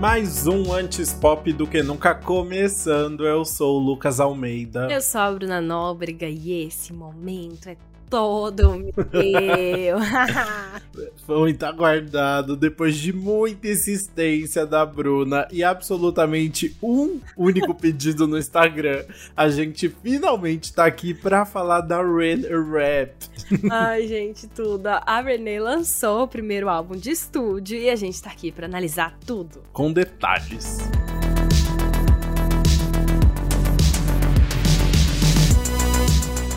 Mais um antes pop do que nunca começando. Eu sou o Lucas Almeida. Eu sou a Bruna Nóbrega e esse momento é todo meu. Foi muito aguardado depois de muita insistência da Bruna e absolutamente um único pedido no Instagram. A gente finalmente tá aqui pra falar da Ren Rap. Ai, gente, tudo. A Renee lançou o primeiro álbum de estúdio e a gente tá aqui pra analisar tudo. Com detalhes.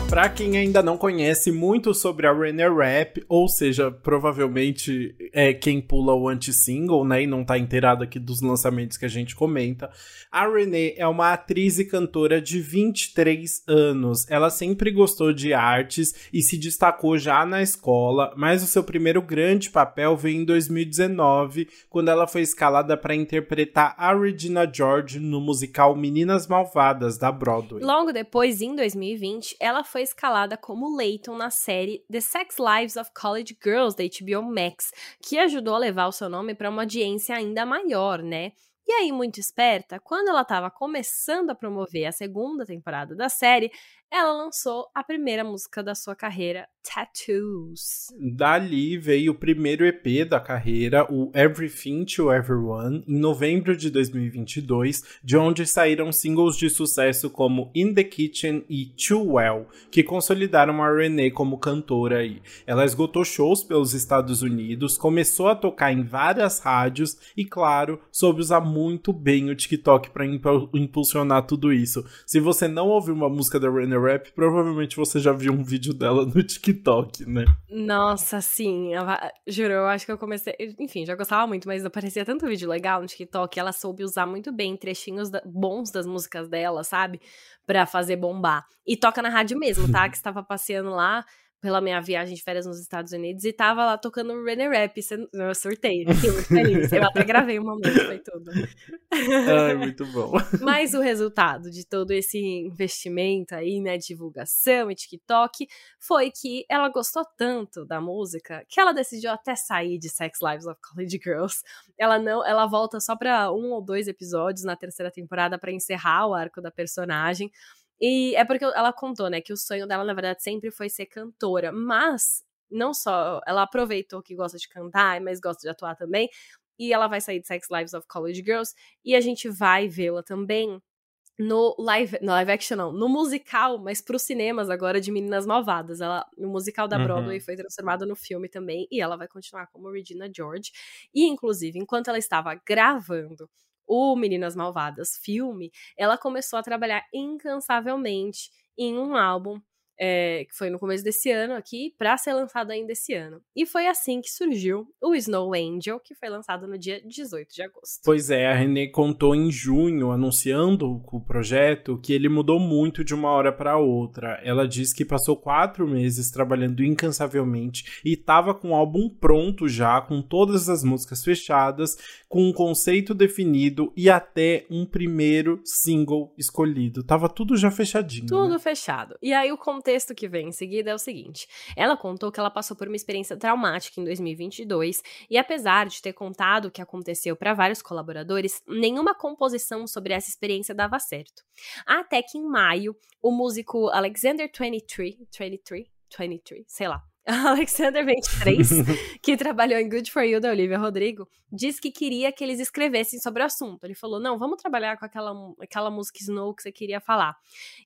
Para quem ainda não conhece muito sobre a Renee Rap, ou seja, provavelmente é quem pula o anti-single, né, e não tá inteirado aqui dos lançamentos que a gente comenta, a Renee é uma atriz e cantora de 23 anos. Ela sempre gostou de artes e se destacou já na escola, mas o seu primeiro grande papel veio em 2019, quando ela foi escalada para interpretar a Regina George no musical Meninas Malvadas da Broadway. Logo depois, em 2020, ela foi escalada como Leighton na série The Sex Lives of College Girls da HBO Max, que ajudou a levar o seu nome para uma audiência ainda maior, né? E aí, muito esperta, quando ela estava começando a promover a segunda temporada da série, ela lançou a primeira música da sua carreira, Tattoos. Dali veio o primeiro EP da carreira, o Everything to Everyone, em novembro de 2022, de onde saíram singles de sucesso como In the Kitchen e Too Well, que consolidaram a Renee como cantora aí. Ela esgotou shows pelos Estados Unidos, começou a tocar em várias rádios e, claro, soube usar muito bem o TikTok para impulsionar tudo isso. Se você não ouviu uma música da Renee Rap, provavelmente você já viu um vídeo dela no TikTok, né? Nossa, sim. Eu, juro, eu acho que eu comecei. Enfim, já gostava muito, mas aparecia tanto vídeo legal no TikTok. Ela soube usar muito bem trechinhos da, bons das músicas dela, sabe? Pra fazer bombar. E toca na rádio mesmo, tá? que estava passeando lá pela minha viagem de férias nos Estados Unidos e tava lá tocando René Rap. Eu surtei, fiquei muito feliz. Eu até gravei um momento, foi tudo. Ai, muito bom. Mas o resultado de todo esse investimento aí, né, divulgação e TikTok, foi que ela gostou tanto da música que ela decidiu até sair de Sex Lives of College Girls. Ela não, ela volta só para um ou dois episódios na terceira temporada para encerrar o arco da personagem. E é porque ela contou, né, que o sonho dela, na verdade, sempre foi ser cantora. Mas, não só, ela aproveitou que gosta de cantar, mas gosta de atuar também. E ela vai sair de Sex Lives of College Girls. E a gente vai vê-la também no live, no live action não, no musical, mas para os cinemas agora de Meninas Malvadas. Ela, o musical da Broadway uhum. foi transformado no filme também e ela vai continuar como Regina George. E inclusive, enquanto ela estava gravando o Meninas Malvadas filme, ela começou a trabalhar incansavelmente em um álbum é, que foi no começo desse ano aqui, para ser lançado ainda esse ano. E foi assim que surgiu o Snow Angel, que foi lançado no dia 18 de agosto. Pois é, a Renée contou em junho, anunciando o projeto, que ele mudou muito de uma hora para outra. Ela disse que passou quatro meses trabalhando incansavelmente e estava com o álbum pronto já, com todas as músicas fechadas, com um conceito definido e até um primeiro single escolhido. Tava tudo já fechadinho. Tudo né? fechado. E aí o contexto que vem em seguida é o seguinte: ela contou que ela passou por uma experiência traumática em 2022 e, apesar de ter contado o que aconteceu para vários colaboradores, nenhuma composição sobre essa experiência dava certo. Até que em maio, o músico Alexander 23, 23, 23, sei lá, Alexander 23, que trabalhou em Good For You da Olivia Rodrigo, disse que queria que eles escrevessem sobre o assunto. Ele falou: não, vamos trabalhar com aquela, aquela música Snow que você queria falar.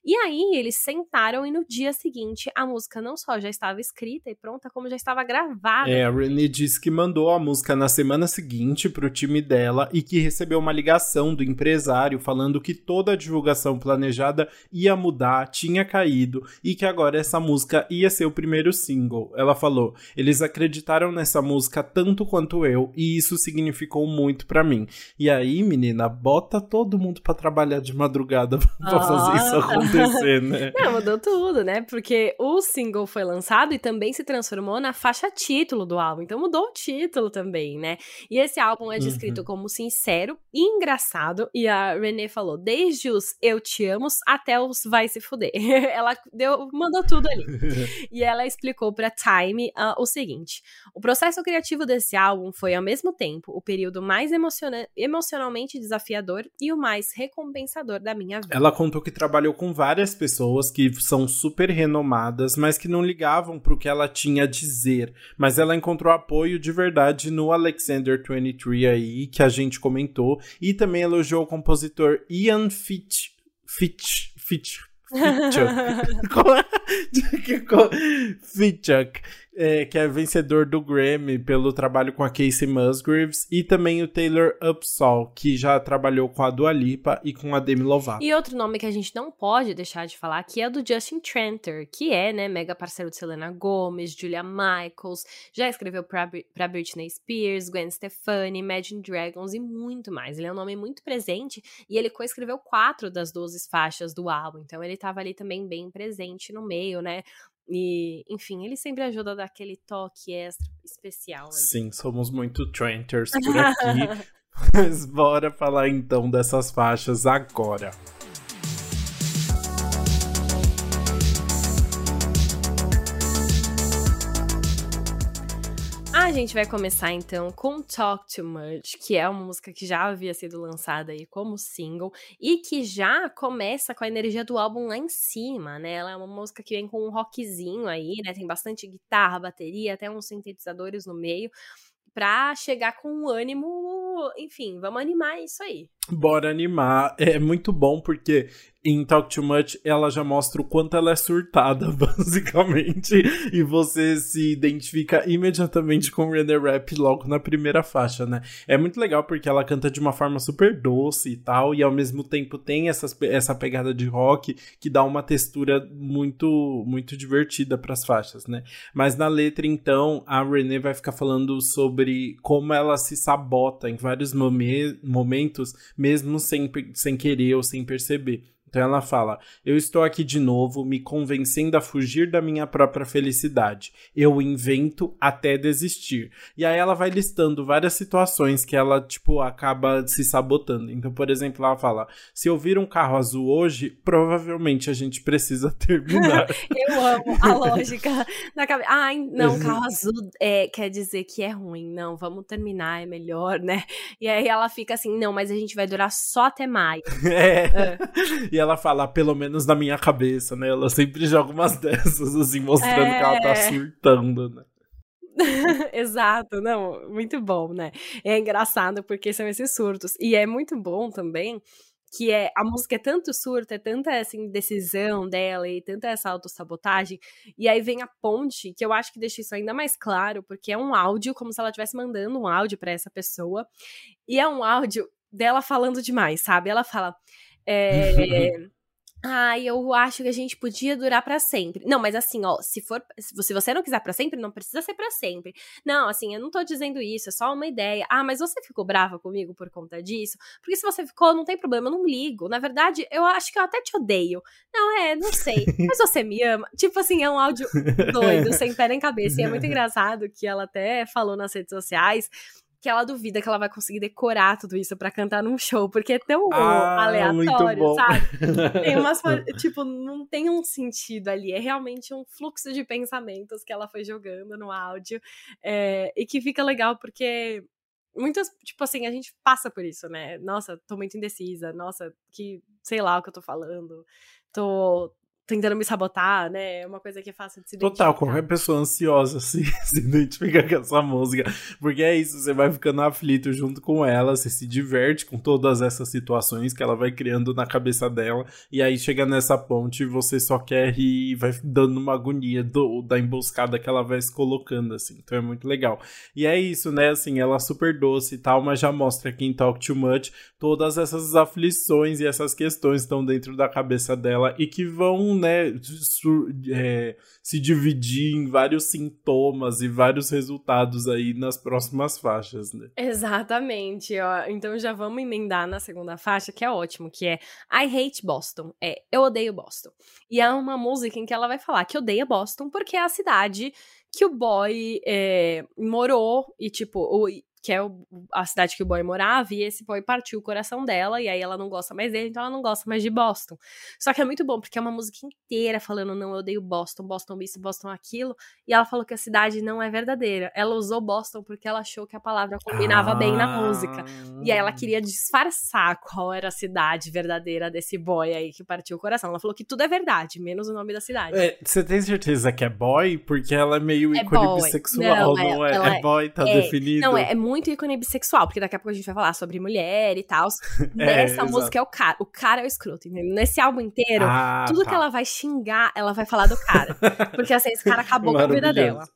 E aí eles sentaram e no dia seguinte a música não só já estava escrita e pronta, como já estava gravada. É, a Renee disse que mandou a música na semana seguinte pro time dela e que recebeu uma ligação do empresário falando que toda a divulgação planejada ia mudar, tinha caído e que agora essa música ia ser o primeiro single. Ela falou: eles acreditaram nessa música tanto quanto eu e isso significou muito para mim. E aí, menina, bota todo mundo para trabalhar de madrugada pra oh. fazer isso acontecer, né? Não, mudou tudo, né? Porque o single foi lançado e também se transformou na faixa título do álbum. Então mudou o título também, né? E esse álbum é descrito uhum. como sincero e engraçado. E a Renee falou: desde os Eu Te Amo até os Vai Se Fuder. ela deu, mandou tudo ali. e ela explicou pra Time uh, o seguinte: o processo criativo desse álbum foi, ao mesmo tempo, o período mais emociona emocionalmente desafiador e o mais recompensador da minha vida. Ela contou que trabalhou com várias pessoas que são super renomadas, mas que não ligavam para o que ela tinha a dizer. Mas ela encontrou apoio de verdade no Alexander 23 aí, que a gente comentou, e também elogiou o compositor Ian Fitch. Fitch. Fitch. Fichok. Fichok. É, que é vencedor do Grammy pelo trabalho com a Casey Musgraves, e também o Taylor Upsall, que já trabalhou com a Dua Lipa e com a Demi Lovato. E outro nome que a gente não pode deixar de falar que é do Justin Tranter, que é, né, mega parceiro de Selena Gomez, Julia Michaels, já escreveu pra, pra Britney Spears, Gwen Stefani, Imagine Dragons e muito mais. Ele é um nome muito presente e ele coescreveu quatro das 12 faixas do álbum, então ele tava ali também bem presente no meio, né? E, enfim, ele sempre ajuda a dar aquele toque extra especial. Ali. Sim, somos muito Trenters por aqui. Mas bora falar então dessas faixas agora. Gente vai começar então com Talk Too Much, que é uma música que já havia sido lançada aí como single e que já começa com a energia do álbum lá em cima, né? Ela é uma música que vem com um rockzinho aí, né? Tem bastante guitarra, bateria, até uns sintetizadores no meio, pra chegar com um ânimo, enfim, vamos animar isso aí. Bora animar. É muito bom porque em Talk Too Much ela já mostra o quanto ela é surtada, basicamente. E você se identifica imediatamente com René Rap logo na primeira faixa, né? É muito legal porque ela canta de uma forma super doce e tal, e ao mesmo tempo tem essas, essa pegada de rock que dá uma textura muito, muito divertida para as faixas, né? Mas na letra, então, a René vai ficar falando sobre como ela se sabota em vários momen momentos mesmo sem, sem querer ou sem perceber. Então ela fala: Eu estou aqui de novo, me convencendo a fugir da minha própria felicidade. Eu invento até desistir. E aí ela vai listando várias situações que ela, tipo, acaba se sabotando. Então, por exemplo, ela fala: Se eu vir um carro azul hoje, provavelmente a gente precisa terminar. eu amo a lógica da cabeça. Ai, não, carro azul é, quer dizer que é ruim. Não, vamos terminar, é melhor, né? E aí ela fica assim: Não, mas a gente vai durar só até maio. É. é. E ela fala, pelo menos na minha cabeça, né? Ela sempre joga umas dessas, assim, mostrando é... que ela tá é. surtando, né? Exato, não, muito bom, né? É engraçado porque são esses surtos. E é muito bom também que é a música é tanto surto, é tanta essa indecisão dela e tanta essa autossabotagem, e aí vem a ponte, que eu acho que deixa isso ainda mais claro, porque é um áudio como se ela estivesse mandando um áudio para essa pessoa, e é um áudio dela falando demais, sabe? Ela fala: é, ah, eu acho que a gente podia durar para sempre. Não, mas assim, ó, se for, se você não quiser para sempre, não precisa ser para sempre. Não, assim, eu não tô dizendo isso, é só uma ideia. Ah, mas você ficou brava comigo por conta disso? Porque se você ficou, não tem problema, eu não ligo. Na verdade, eu acho que eu até te odeio. Não, é, não sei. Mas você me ama. Tipo assim, é um áudio doido, sem pé nem cabeça. E é muito engraçado que ela até falou nas redes sociais que ela duvida que ela vai conseguir decorar tudo isso para cantar num show, porque é tão ah, aleatório, sabe? Tem umas. tipo, não tem um sentido ali. É realmente um fluxo de pensamentos que ela foi jogando no áudio. É, e que fica legal porque. Muitas, tipo assim, a gente passa por isso, né? Nossa, tô muito indecisa. Nossa, que sei lá o que eu tô falando. Tô, tentando me sabotar, né? É uma coisa que é fácil de se identificar. Total, qualquer pessoa ansiosa se, se identifica com essa música. Porque é isso, você vai ficando aflito junto com ela, você se diverte com todas essas situações que ela vai criando na cabeça dela. E aí chega nessa ponte e você só quer rir e vai dando uma agonia do, da emboscada que ela vai se colocando, assim. Então é muito legal. E é isso, né? Assim, ela é super doce e tal, mas já mostra aqui em Talk Too Much todas essas aflições e essas questões estão dentro da cabeça dela e que vão né, é, se dividir em vários sintomas e vários resultados aí nas próximas faixas, né? Exatamente, ó. Então já vamos emendar na segunda faixa, que é ótimo, que é I Hate Boston. É, eu odeio Boston. E é uma música em que ela vai falar que odeia Boston porque é a cidade que o boy é, morou e, tipo, o, que é o, a cidade que o boy morava, e esse boy partiu o coração dela, e aí ela não gosta mais dele, então ela não gosta mais de Boston. Só que é muito bom, porque é uma música inteira falando, não, eu odeio Boston, Boston isso, Boston aquilo, e ela falou que a cidade não é verdadeira. Ela usou Boston porque ela achou que a palavra combinava ah. bem na música. E aí ela queria disfarçar qual era a cidade verdadeira desse boy aí que partiu o coração. Ela falou que tudo é verdade, menos o nome da cidade. É, você tem certeza que é boy? Porque ela é meio é ícone boy. bissexual, não, não é? É, é boy, tá é, definido. Não, é, é muito ícone bissexual, porque daqui a pouco a gente vai falar sobre mulher e tal. É, Nessa música é o cara. O cara é o escroto, entendeu? Nesse álbum inteiro, ah, tudo tá. que ela vai xingar, ela vai falar do cara. Porque assim, esse cara acabou com a vida dela.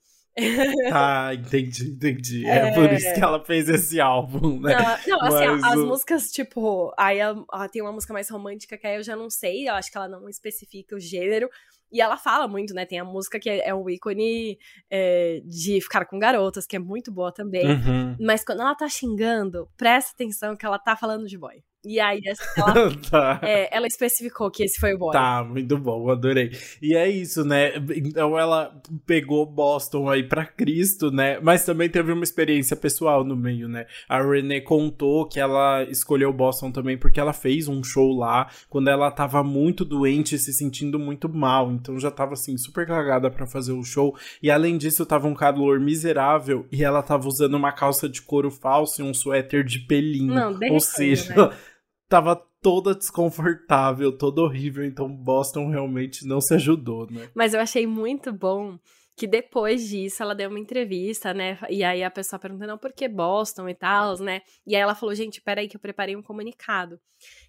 ah, entendi, entendi. É... é... por isso que ela fez esse álbum, né? Não, não assim, Mas as o... músicas, tipo, aí ela, ela, tem uma música mais romântica que aí eu já não sei, eu acho que ela não especifica o gênero. E ela fala muito, né? Tem a música que é, é um ícone é, de ficar com garotas, que é muito boa também. Uhum. Mas quando ela tá xingando, presta atenção que ela tá falando de boy. E aí, ela, tá. é, ela especificou que esse foi o boy. Tá, muito bom, adorei. E é isso, né? Então ela pegou Boston aí pra Cristo, né? Mas também teve uma experiência pessoal no meio, né? A Renee contou que ela escolheu Boston também porque ela fez um show lá quando ela tava muito doente se sentindo muito mal. Então já tava assim, super cagada para fazer o show. E além disso, tava um calor miserável e ela tava usando uma calça de couro falso e um suéter de pelinho. Não, Ou seja. Né? tava toda desconfortável, toda horrível, então Boston realmente não se ajudou, né? Mas eu achei muito bom que depois disso ela deu uma entrevista, né? E aí a pessoa perguntou, não, por que Boston e tal, né? E aí ela falou, gente, peraí que eu preparei um comunicado.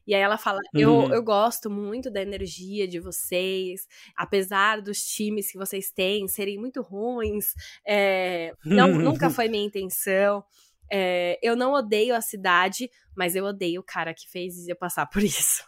E aí ela fala, eu, uhum. eu gosto muito da energia de vocês, apesar dos times que vocês têm serem muito ruins, é, não, nunca foi minha intenção. É, eu não odeio a cidade, mas eu odeio o cara que fez eu passar por isso.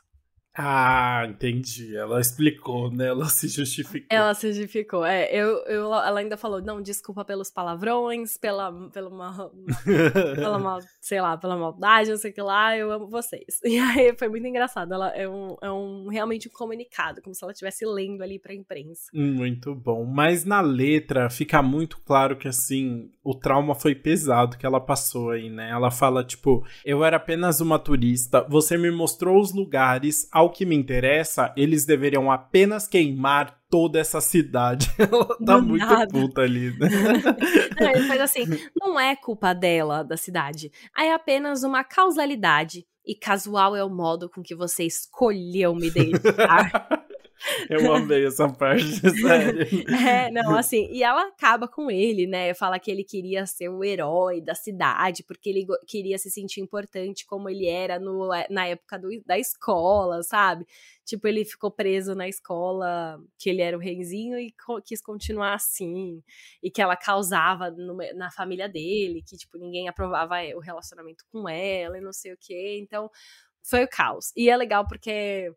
Ah, entendi. Ela explicou, né? Ela se justificou. Ela se justificou. É, eu, eu, ela ainda falou, não, desculpa pelos palavrões, pela, pela, uma, pela mal, sei lá, pela maldade, não sei o que lá, eu amo vocês. E aí foi muito engraçado. Ela é um, é um realmente um comunicado, como se ela estivesse lendo ali pra imprensa. Muito bom. Mas na letra fica muito claro que, assim, o trauma foi pesado que ela passou aí, né? Ela fala, tipo, eu era apenas uma turista, você me mostrou os lugares, ao que me interessa, eles deveriam apenas queimar toda essa cidade. Ela tá muito nada. puta ali, né? não, ele faz assim, não é culpa dela, da cidade. É apenas uma causalidade. E casual é o modo com que você escolheu me deixar. Eu amei essa parte, sério. É, não, assim, e ela acaba com ele, né? Fala que ele queria ser o herói da cidade, porque ele queria se sentir importante como ele era no, é, na época do, da escola, sabe? Tipo, ele ficou preso na escola, que ele era o reizinho e co quis continuar assim. E que ela causava no, na família dele, que, tipo, ninguém aprovava o relacionamento com ela e não sei o quê. Então, foi o caos. E é legal porque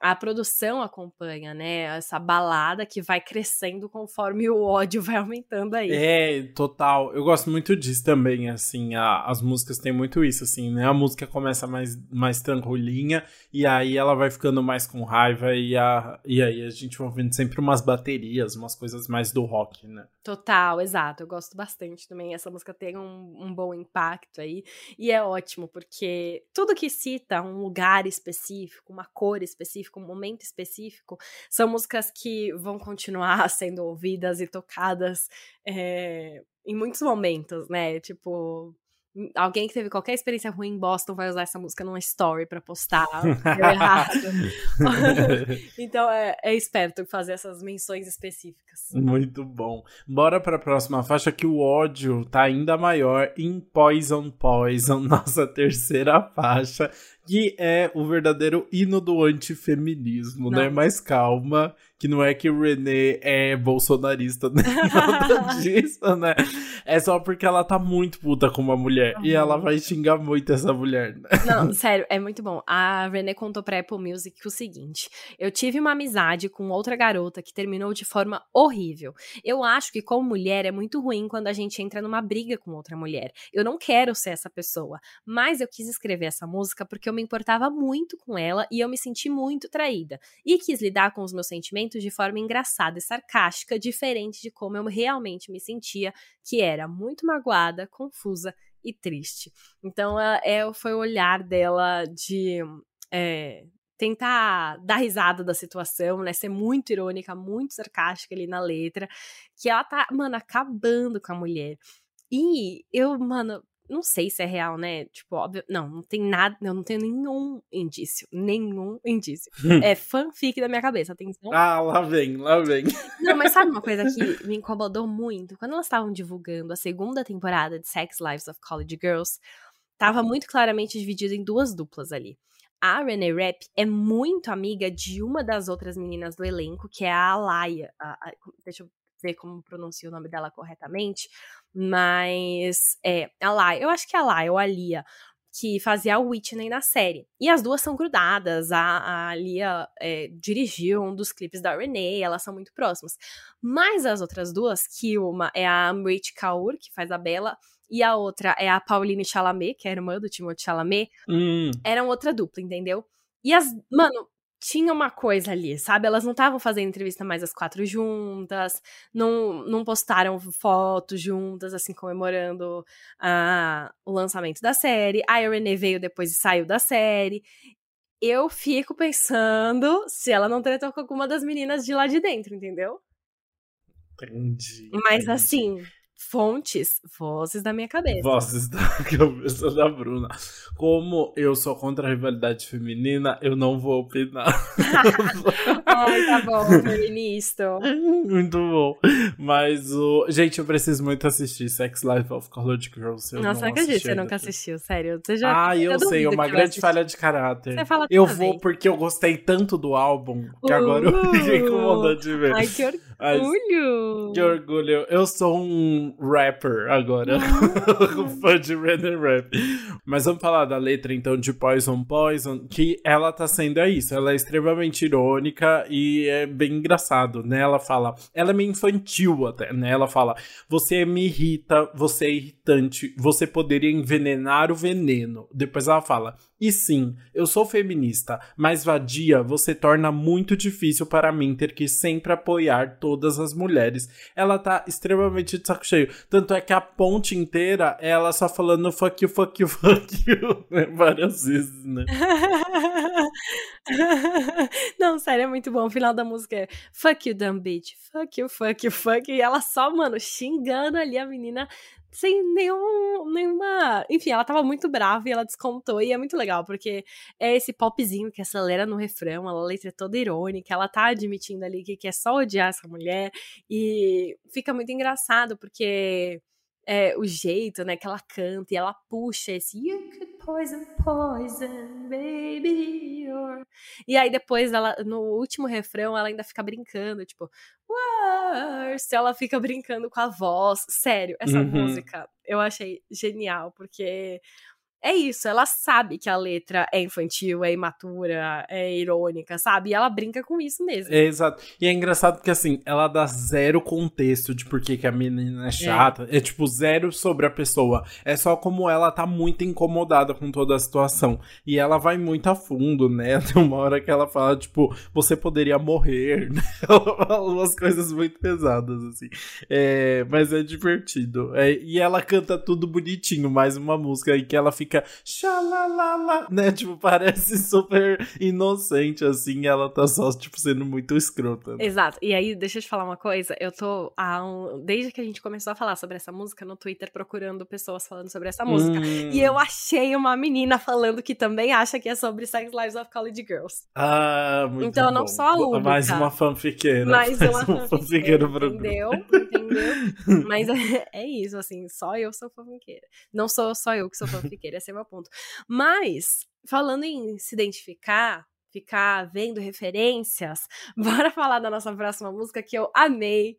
a produção acompanha, né? Essa balada que vai crescendo conforme o ódio vai aumentando aí. É, total. Eu gosto muito disso também, assim. A, as músicas têm muito isso, assim, né? A música começa mais, mais tranquilinha e aí ela vai ficando mais com raiva e, a, e aí a gente vai ouvindo sempre umas baterias, umas coisas mais do rock, né? Total, exato. Eu gosto bastante também. Essa música tem um, um bom impacto aí. E é ótimo, porque tudo que cita um lugar específico, uma cor específica, um momento específico, são músicas que vão continuar sendo ouvidas e tocadas é, em muitos momentos, né? Tipo, alguém que teve qualquer experiência ruim em Boston vai usar essa música numa story para postar. errado. então é, é, esperto fazer essas menções específicas. Muito bom. Bora para a próxima faixa que o ódio tá ainda maior em Poison Poison, nossa terceira faixa, que é o verdadeiro hino do antifeminismo, né? Mais calma, que não é que o René é bolsonarista, nem nada disso, né? É só porque ela tá muito puta com uma mulher. Uhum. E ela vai xingar muito essa mulher. Não, sério, é muito bom. A René contou pra Apple Music o seguinte: Eu tive uma amizade com outra garota que terminou de forma horrível. Eu acho que, como mulher, é muito ruim quando a gente entra numa briga com outra mulher. Eu não quero ser essa pessoa. Mas eu quis escrever essa música porque eu me importava muito com ela e eu me senti muito traída. E quis lidar com os meus sentimentos de forma engraçada e sarcástica, diferente de como eu realmente me sentia, que era muito magoada, confusa e triste. Então, é, foi o olhar dela de é, tentar dar risada da situação, né? Ser muito irônica, muito sarcástica ali na letra, que ela tá, mano, acabando com a mulher. E eu, mano, não sei se é real, né? Tipo, óbvio. Não, não tem nada. Eu não tenho nenhum indício. Nenhum indício. é fanfic da minha cabeça, atenção. Ah, lá vem, lá vem. Não, mas sabe uma coisa que me incomodou muito? Quando elas estavam divulgando a segunda temporada de Sex Lives of College Girls, tava muito claramente dividido em duas duplas ali a Renee Rapp é muito amiga de uma das outras meninas do elenco, que é a Alaya. A, a, deixa eu ver como pronuncio o nome dela corretamente. Mas é, Alaya, eu acho que é Alaya ou Alia, que fazia a Whitney na série. E as duas são grudadas. A, a Alia é, dirigiu um dos clipes da Renee, elas são muito próximas. Mas as outras duas, que uma é a Amrit Kaur, que faz a Bella, e a outra é a Pauline Chalamet, que é a irmã do Timothée Chalamet, hum. eram outra dupla, entendeu? E as. Mano, tinha uma coisa ali, sabe? Elas não estavam fazendo entrevista mais as quatro juntas, não, não postaram fotos juntas, assim, comemorando uh, o lançamento da série. A Renee veio depois e saiu da série. Eu fico pensando se ela não tretou com alguma das meninas de lá de dentro, entendeu? Entendi. Mas entendi. assim, Fontes, vozes da minha cabeça. Vozes da cabeça da Bruna. Como eu sou contra a rivalidade feminina, eu não vou opinar. Ai, tá bom, feminista. Muito bom. Mas o. Gente, eu preciso muito assistir Sex Life of College Girls. Eu Nossa, não acredito que você nunca assistiu, sério. Você já, ah, eu, sei, é uma grande falha de caráter. Você fala eu vou vez. porque eu gostei tanto do álbum que agora eu fiquei com vontade de ver. Ai, que Mas- orgulho! Que orgulho. Eu sou um rapper agora. Fã de Red Rap. Mas vamos falar da letra então de Poison Poison, que ela tá sendo é isso. Ela é extremamente irônica e é bem engraçado, né? Ela fala, ela é meio infantil até, né? Ela fala: "Você me irrita, você é irritante, você poderia envenenar o veneno". Depois ela fala: "E sim, eu sou feminista, mas vadia você torna muito difícil para mim ter que sempre apoiar todas as mulheres". Ela tá extremamente de saco cheio. Tanto é que a ponte inteira é ela só falando fuck you, fuck you, fuck you, né? várias vezes, né? Não, sério, é muito bom. O final da música é fuck you, dumb bitch. Fuck you, fuck you, fuck you. E ela só, mano, xingando ali a menina sem nenhum, nenhuma. Enfim, ela tava muito brava e ela descontou. E é muito legal, porque é esse popzinho que acelera no refrão, a letra é toda irônica, ela tá admitindo ali que quer só odiar essa mulher. E fica muito engraçado, porque é, o jeito, né, que ela canta e ela puxa esse You could poison, poison, baby, you're... E aí depois, ela, no último refrão, ela ainda fica brincando, tipo, worse, ela fica brincando com a voz. Sério, essa Uhum. música eu achei genial, porque é isso, ela sabe que a letra é infantil, é imatura, é irônica, sabe? E ela brinca com isso mesmo. É, exato. E é engraçado porque, assim, ela dá zero contexto de por que, a menina é chata. É. tipo, zero sobre a pessoa. É só como ela tá muito incomodada com toda a situação. E ela vai muito a fundo, né? Tem uma hora que ela fala, tipo, você poderia morrer. né? Ela fala umas coisas muito pesadas, assim. É, mas é divertido. É, e ela canta tudo bonitinho. Mais uma música aí que ela fica xalalala, né? Tipo, parece super inocente, assim. e Ela tá só, tipo, sendo muito escrota. né? Exato. E aí, deixa eu te falar uma coisa. Eu tô há um... desde que a gente começou a falar sobre essa música no Twitter procurando pessoas falando sobre essa música. Hum. E eu achei uma menina falando que também acha que é sobre Sex Lives of College Girls. Ah, muito Então eu não bom. sou a única. Mais uma fanfiqueira. Mais uma fanfiqueira fanfiqueira, pro entendeu? Entendeu? Mas é, é isso, assim, só eu sou fanfiqueira. Não sou só eu que sou fanfiqueira, esse é o meu ponto. Mas, falando em se identificar, ficar vendo referências, bora falar da nossa próxima música que eu amei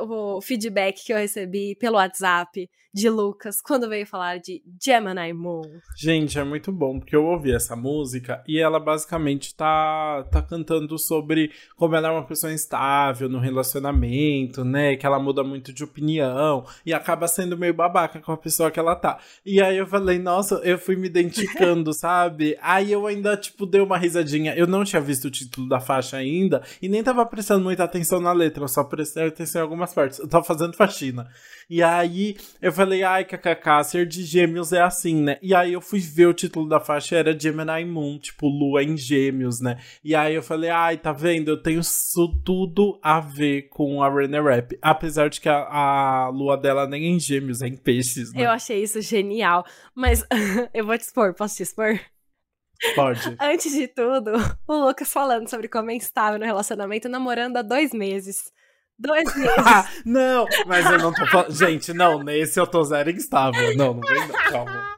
o feedback que eu recebi pelo WhatsApp de Lucas quando veio falar de Gemini Moon. Gente, é muito bom, porque eu ouvi essa música e ela basicamente tá, tá cantando sobre como ela é uma pessoa instável no relacionamento, né? Que ela muda muito de opinião e acaba sendo meio babaca com a pessoa que ela tá. E aí eu falei, nossa, eu fui me identificando, sabe? Aí eu ainda, tipo, dei uma risadinha. Eu não tinha visto o título da faixa ainda e nem tava prestando muita atenção na letra, eu só prestei atenção algumas partes. Eu tava fazendo faxina. E aí eu falei, ai, kkk, ser de gêmeos é assim, né? E aí eu fui ver o título da faixa, era Gemini Moon, tipo, lua em gêmeos, né? E aí eu falei, ai, tá vendo? Eu tenho isso tudo a ver com a Renner Rap. Apesar de que a, a lua dela nem é em gêmeos, é em peixes, né? Eu achei isso genial. Mas eu vou te expor, posso te expor? Pode. Antes de tudo, o Lucas falando sobre como é instável no relacionamento, namorando há dois meses. Dois meses. não, mas eu não tô falando. Gente, não, nesse eu tô zero instável. Não, não vem, não, calma.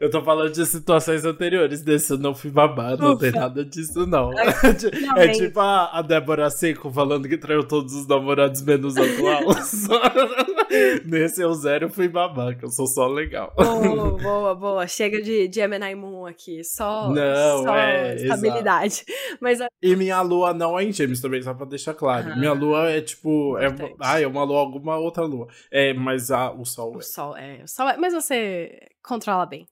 Eu tô falando de situações anteriores, desse eu não fui babado, não tem nada disso, não. não é bem... tipo a, a, Débora Seco falando que traiu todos os namorados menos atual. Nesse eu zero fui babaca, eu sou só legal. Boa, boa, boa. Chega de, Gemini Moon aqui, só, não, só é, estabilidade. Mas, E minha lua não é em gêmeos também, só pra deixar claro. Ah, minha lua é tipo. É, ah, é uma lua, alguma outra lua. É, mas a, o sol o é. Sol, é. O sol é. Mas você controla bem.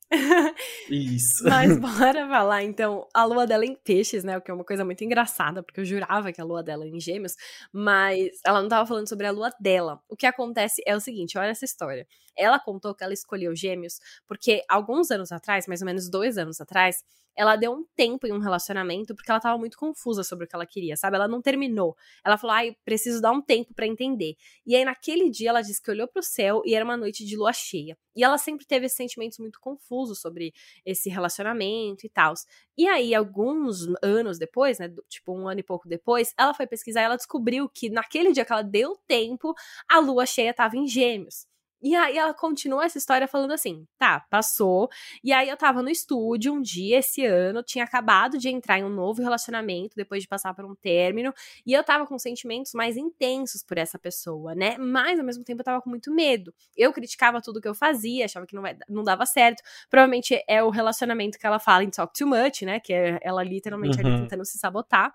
Isso. Mas bora falar, então, a lua dela em peixes, né? O que é uma coisa muito engraçada, porque eu jurava que a lua dela era em gêmeos, mas ela não tava falando sobre a lua dela. O que acontece é o seguinte, olha essa história. Ela contou que ela escolheu gêmeos porque alguns anos atrás, mais ou menos dois anos atrás, ela deu um tempo em um relacionamento porque ela tava muito confusa sobre o que ela queria, sabe? Ela não terminou. Ela falou, ai, preciso dar um tempo para entender. E aí, naquele dia, ela disse que olhou pro céu e era uma noite de lua cheia. E ela sempre teve sentimentos muito confusos sobre esse relacionamento e tal. E aí, alguns anos depois, né? Tipo, um ano e pouco depois, ela foi pesquisar e ela descobriu que naquele dia que ela deu tempo, a lua cheia tava em gêmeos. E aí ela continua essa história falando assim: tá, passou. E aí eu tava no estúdio um dia esse ano, tinha acabado de entrar em um novo relacionamento depois de passar por um término, e eu tava com sentimentos mais intensos por essa pessoa, né? Mas ao mesmo tempo eu tava com muito medo. Eu criticava tudo que eu fazia, achava que não, vai, não dava certo. Provavelmente é o relacionamento que ela fala em Talk Too Much, né? Que é ela literalmente uhum. ali tentando se sabotar.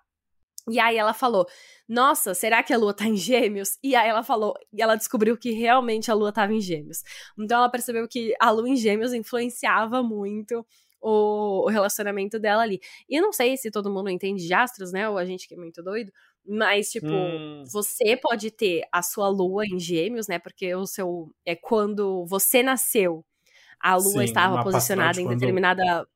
E aí ela falou: Nossa, será que a lua tá em gêmeos? E aí ela falou, e ela descobriu que realmente a lua tava em gêmeos. Então ela percebeu que a lua em gêmeos influenciava muito o, o relacionamento dela ali. E eu não sei se todo mundo entende de astros, né? Ou a gente que é muito doido. Mas, tipo, hum. você pode ter a sua lua em gêmeos, né? Porque o seu. É quando você nasceu, a lua Sim, estava posicionada em determinada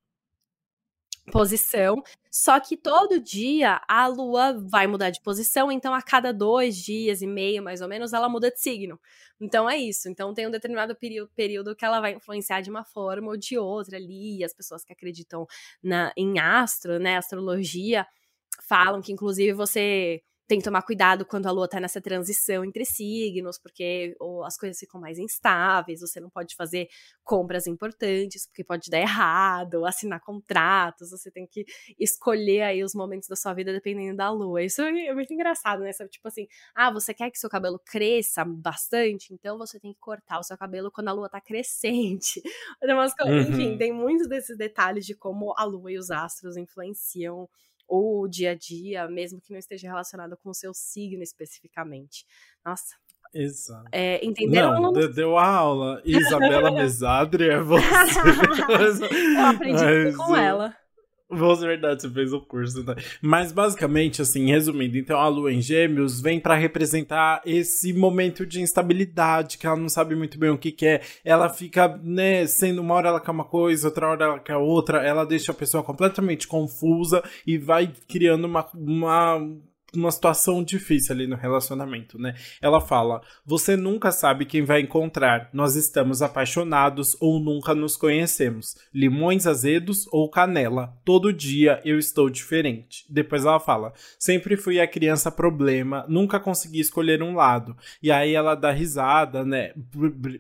posição. Só que todo dia a Lua vai mudar de posição, então a cada dois dias e meio, mais ou menos, ela muda de signo. Então é isso. Então tem um determinado período, que ela vai influenciar de uma forma ou de outra ali. E as pessoas que acreditam na, em astro, né, astrologia, falam que inclusive você tem que tomar cuidado quando a lua tá nessa transição entre signos, porque as coisas ficam mais instáveis, você não pode fazer compras importantes, porque pode dar errado, assinar contratos, você tem que escolher aí os momentos da sua vida dependendo da lua. Isso é muito engraçado, né? Tipo assim, ah, você quer que seu cabelo cresça bastante, então você tem que cortar o seu cabelo quando a lua tá crescente. Uhum. Enfim, tem muitos desses detalhes de como a lua e os astros influenciam ou o dia a dia, mesmo que não esteja relacionado com o seu signo especificamente. Nossa. Exato. É, entenderam? Não, deu, deu a aula. Isabela Mesadri é você. Eu aprendi Mas, com ela. Você, verdade, você fez o curso, né? Mas basicamente, assim, resumindo, então a lua em gêmeos vem para representar esse momento de instabilidade, que ela não sabe muito bem o que quer. Ela fica, né, sendo uma hora ela quer uma coisa, outra hora ela quer outra, ela deixa a pessoa completamente confusa e vai criando uma, uma uma situação difícil ali no relacionamento, né? Ela fala: Você nunca sabe quem vai encontrar. Nós estamos apaixonados ou nunca nos conhecemos. Limões azedos ou canela. Todo dia eu estou diferente. Depois ela fala: Sempre fui a criança problema, nunca consegui escolher um lado. E aí ela dá risada, né?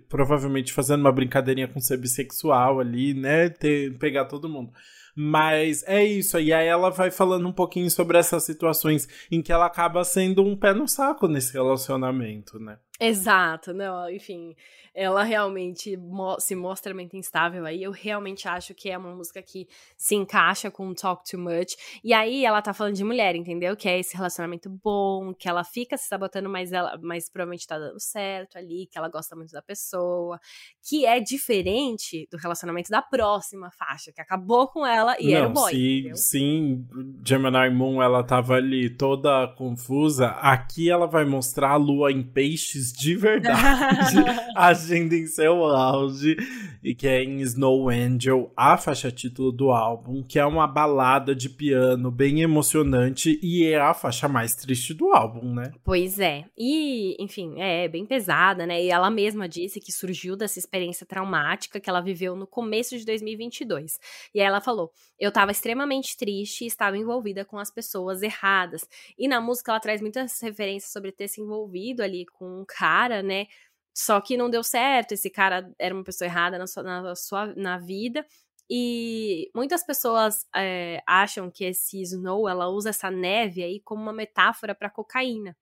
Provavelmente fazendo uma brincadeirinha com ser bissexual ali, né? Ter, pegar todo mundo. Mas é isso. E aí ela vai falando um pouquinho sobre essas situações em que ela acaba sendo um pé no saco nesse relacionamento, né? Exato, não, enfim, ela realmente mo se mostra muito instável aí. Eu realmente acho que é uma música que se encaixa com Talk Too Much. E aí ela tá falando de mulher, entendeu? Que é esse relacionamento bom, que ela fica se sabotando, mas ela mas provavelmente tá dando certo ali, que ela gosta muito da pessoa, que é diferente do relacionamento da próxima faixa, que acabou com ela e Não, era o boy. Sim, Gemini Moon ela tava ali toda confusa. Aqui ela vai mostrar a lua em peixes de verdade, agindo em seu auge, e que é em Snow Angel, a faixa título do álbum, que é uma balada de piano bem emocionante e é a faixa mais triste do álbum, né? Pois é. E, enfim, é bem pesada, né? E ela mesma disse que surgiu dessa experiência traumática que ela viveu no começo de 2022. E aí ela falou: "Eu tava extremamente triste e estava envolvida com as pessoas erradas". E na música ela traz muitas referências sobre ter se envolvido ali com um cara, né? Só que não deu certo, esse cara era uma pessoa errada na sua, na sua na vida. E muitas pessoas é, acham que esse Snow, ela usa essa neve aí como uma metáfora para cocaína.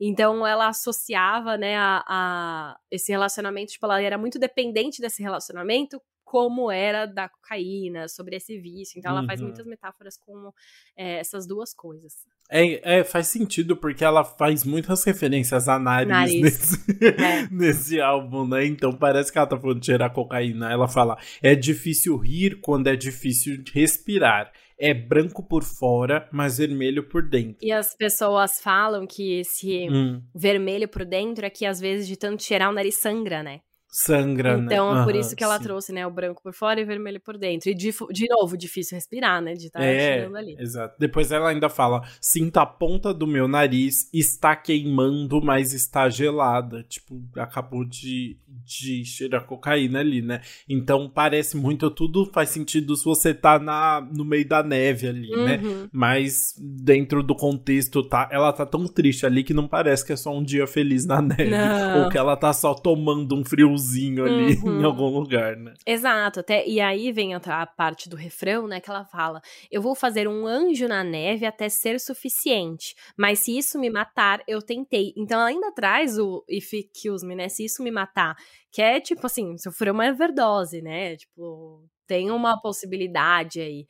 Então ela associava, né, a, a, esse relacionamento, tipo, ela era muito dependente desse relacionamento, como era da cocaína, sobre esse vício. Então ela uhum. faz muitas metáforas com é, essas duas coisas. É, é, faz sentido, porque ela faz muitas referências a nariz, nariz. Nesse, é. nesse álbum, né? Então parece que ela tá falando de cheirar cocaína. Ela fala: é difícil rir quando é difícil respirar. É branco por fora, mas vermelho por dentro. E as pessoas falam que esse hum. vermelho por dentro é que às vezes de tanto cheirar o nariz sangra, né? Sangra, então, né? Então, é por isso que ela sim. trouxe, né, o branco por fora e o vermelho por dentro. E de, de novo, difícil respirar, né, de estar é, ali. Exato. Depois ela ainda fala: "Sinta a ponta do meu nariz, está queimando, mas está gelada". Tipo, acabou de de cheirar cocaína ali, né? Então, parece muito tudo faz sentido se você tá na no meio da neve ali, né? uhum. né? Mas dentro do contexto tá, ela tá tão triste ali que não parece que é só um dia feliz na neve, não. ou que ela tá só tomando um frio ali uhum. em algum lugar, né? Exato, até e aí vem a parte do refrão, né, que ela fala: "Eu vou fazer um anjo na neve até ser suficiente, mas se isso me matar, eu tentei". Então ela ainda traz o if it kills me, né? Se isso me matar, que é tipo assim, se eu for uma overdose, né? Tipo, tem uma possibilidade aí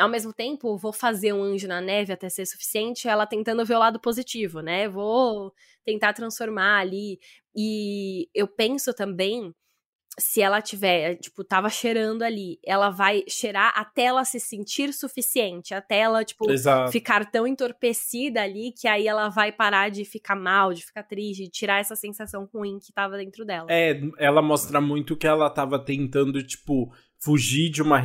ao mesmo tempo, vou fazer um anjo na neve até ser suficiente, ela tentando ver o lado positivo, né? Vou tentar transformar ali. E eu penso também se ela tiver, tipo, tava cheirando ali, ela vai cheirar até ela se sentir suficiente, até ela, tipo, Exato. ficar tão entorpecida ali que aí ela vai parar de ficar mal, de ficar triste, de tirar essa sensação ruim que tava dentro dela. É, ela mostra muito que ela tava tentando, tipo, fugir de uma,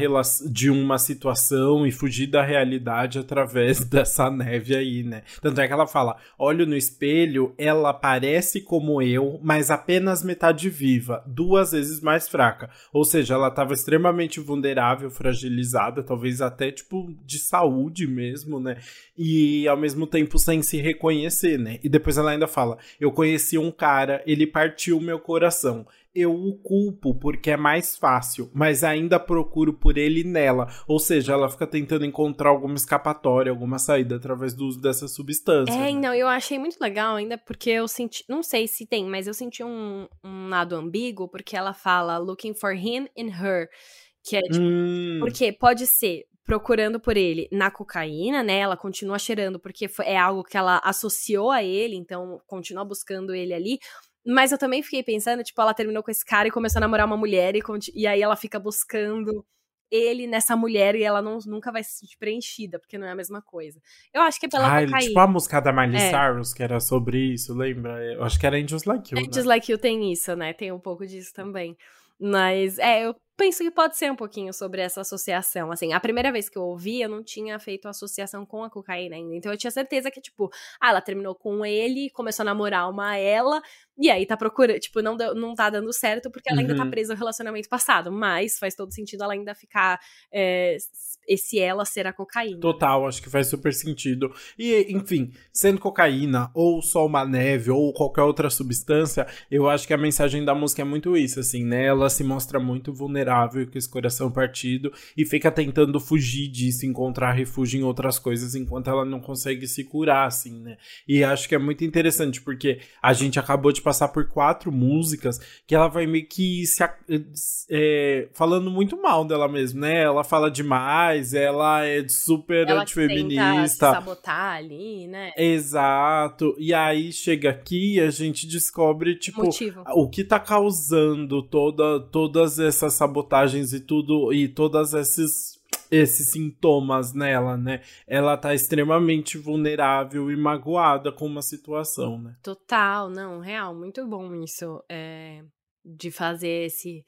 de uma situação e fugir da realidade através dessa neve aí, né? Tanto é que ela fala: olho no espelho, ela parece como eu, mas apenas metade viva, duas vezes mais fraca. Ou seja, ela estava extremamente vulnerável, fragilizada, talvez até tipo de saúde mesmo, né? E ao mesmo tempo sem se reconhecer, né? E depois ela ainda fala: eu conheci um cara, ele partiu meu coração eu o culpo porque é mais fácil, mas ainda procuro por ele nela. Ou seja, ela fica tentando encontrar alguma escapatória, alguma saída através do uso dessa substância. É, né? não, eu achei muito legal ainda porque eu senti, não sei se tem, mas eu senti um, um lado ambíguo porque ela fala looking for him in her, que é tipo, hum. porque pode ser procurando por ele na cocaína, né? Ela continua cheirando porque foi, é algo que ela associou a ele, então continua buscando ele ali. Mas eu também fiquei pensando, tipo, ela terminou com esse cara e começou a namorar uma mulher, e, e aí ela fica buscando ele nessa mulher e ela não, nunca vai se sentir preenchida, porque não é a mesma coisa. Eu acho que é pela ah, Tipo a música da Miley é. Cyrus, que era sobre isso, lembra? Eu acho que era Angels Like You, Angels né? Like You tem isso, né? Tem um pouco disso também. Mas, é, eu penso que pode ser um pouquinho sobre essa associação. Assim, a primeira vez que eu ouvi, eu não tinha feito associação com a cocaína ainda. Então eu tinha certeza que, tipo, ah, ela terminou com ele, começou a namorar uma ela, e aí tá procurando, tipo, não, deu, não tá dando certo porque ela uhum. ainda tá uhum. presa ao relacionamento passado. Mas faz todo sentido ela ainda ficar. É, esse ela ser a cocaína. Total, acho que faz super sentido. E, enfim, sendo cocaína, ou só uma neve, ou qualquer outra substância, eu acho que a mensagem da música é muito isso, assim, né? Ela se mostra muito vulnerável vulnerável, com esse coração partido, e fica tentando fugir disso, encontrar refúgio em outras coisas, enquanto ela não consegue se curar, assim, né? E acho que é muito interessante, porque a gente acabou de passar por quatro músicas que ela vai meio que se, é, falando muito mal dela mesma, né? Ela fala demais, ela é super ela antifeminista. sabotar ali, né? Exato. E aí chega aqui e a gente descobre, tipo, Motivo. o que tá causando toda, todas essas sabotagens e tudo, e todas esses esses sintomas nela, né? Ela tá extremamente vulnerável e magoada com uma situação, né? Total, não, real, muito bom isso é, de fazer esse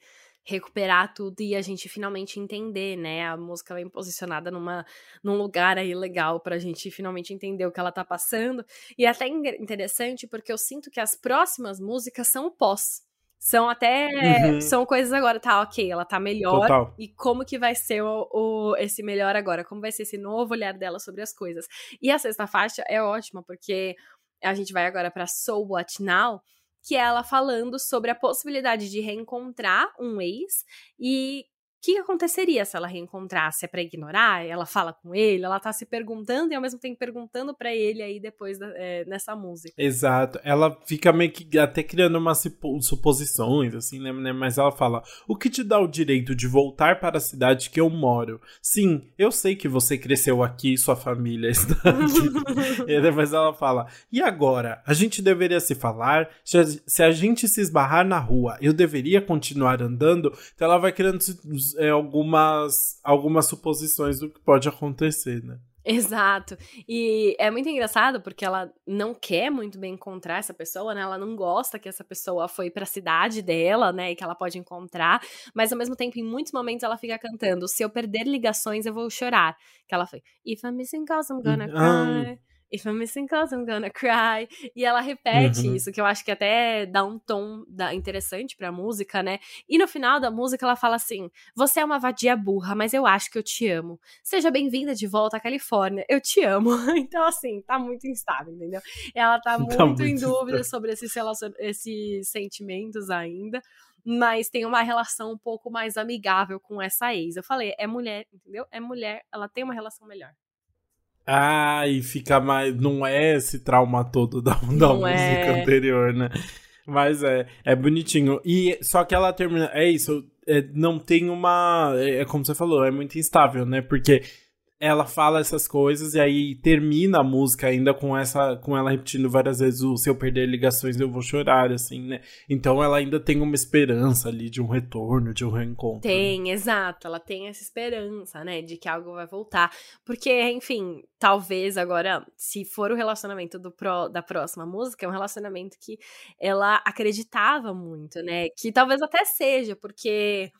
recuperar tudo e a gente finalmente entender, né? A música vem posicionada numa, num lugar aí legal pra gente finalmente entender o que ela tá passando. E é até interessante porque eu sinto que as próximas músicas são pós. São até. Uhum. São coisas agora, tá, ok, ela tá melhor. Total. E como que vai ser o, o, esse melhor agora? Como vai ser esse novo olhar dela sobre as coisas? E a sexta faixa é ótima, porque a gente vai agora pra So What Now, que é ela falando sobre a possibilidade de reencontrar um ex e o que aconteceria se ela reencontrasse? É pra ignorar? Ela fala com ele, ela tá se perguntando e ao mesmo tempo perguntando para ele aí depois da, é, nessa música. Exato. Ela fica meio que até criando umas suposições, assim, né, né? Mas ela fala: O que te dá o direito de voltar para a cidade que eu moro? Sim, eu sei que você cresceu aqui e sua família está aqui. e depois ela fala: E agora? A gente deveria se falar? Se a gente se esbarrar na rua, eu deveria continuar andando? Então ela vai criando é, algumas, algumas suposições do que pode acontecer, né? Exato. E é muito engraçado porque ela não quer muito bem encontrar essa pessoa, né? Ela não gosta que essa pessoa foi para a cidade dela, né? E que ela pode encontrar, mas ao mesmo tempo, em muitos momentos, ela fica cantando: Se eu perder ligações, eu vou chorar. Que ela foi: If I'm missing calls, I'm gonna cry. If I'm missing cause, I'm gonna cry. E ela repete uhum. isso, que eu acho que até dá um tom da, interessante pra música, né? E no final da música ela fala assim: Você é uma vadia burra, mas eu acho que eu te amo. Seja bem-vinda de volta à Califórnia. Eu te amo. Então, assim, tá muito instável, entendeu? Ela tá, tá muito, tá muito em dúvida sobre esses, relacion... esses sentimentos ainda mas tem uma relação um pouco mais amigável com essa ex. Eu falei, é mulher, entendeu? É mulher, ela tem uma relação melhor. Ah, e fica mais. Não é esse trauma todo da, da música é. anterior, né? Mas é, é bonitinho. E só que ela termina. É isso, é, não tem uma. É, é como você falou, é muito instável, né? Porque ela fala essas coisas e aí termina a música ainda com essa com ela repetindo várias vezes o se eu perder ligações eu vou chorar assim né? Então ela ainda tem uma esperança ali de um retorno de um reencontro né? tem exato. Ela tem essa esperança né de que algo vai voltar. Porque enfim talvez agora se for o relacionamento do pro, da próxima música é um relacionamento que ela acreditava muito né? Que talvez até seja porque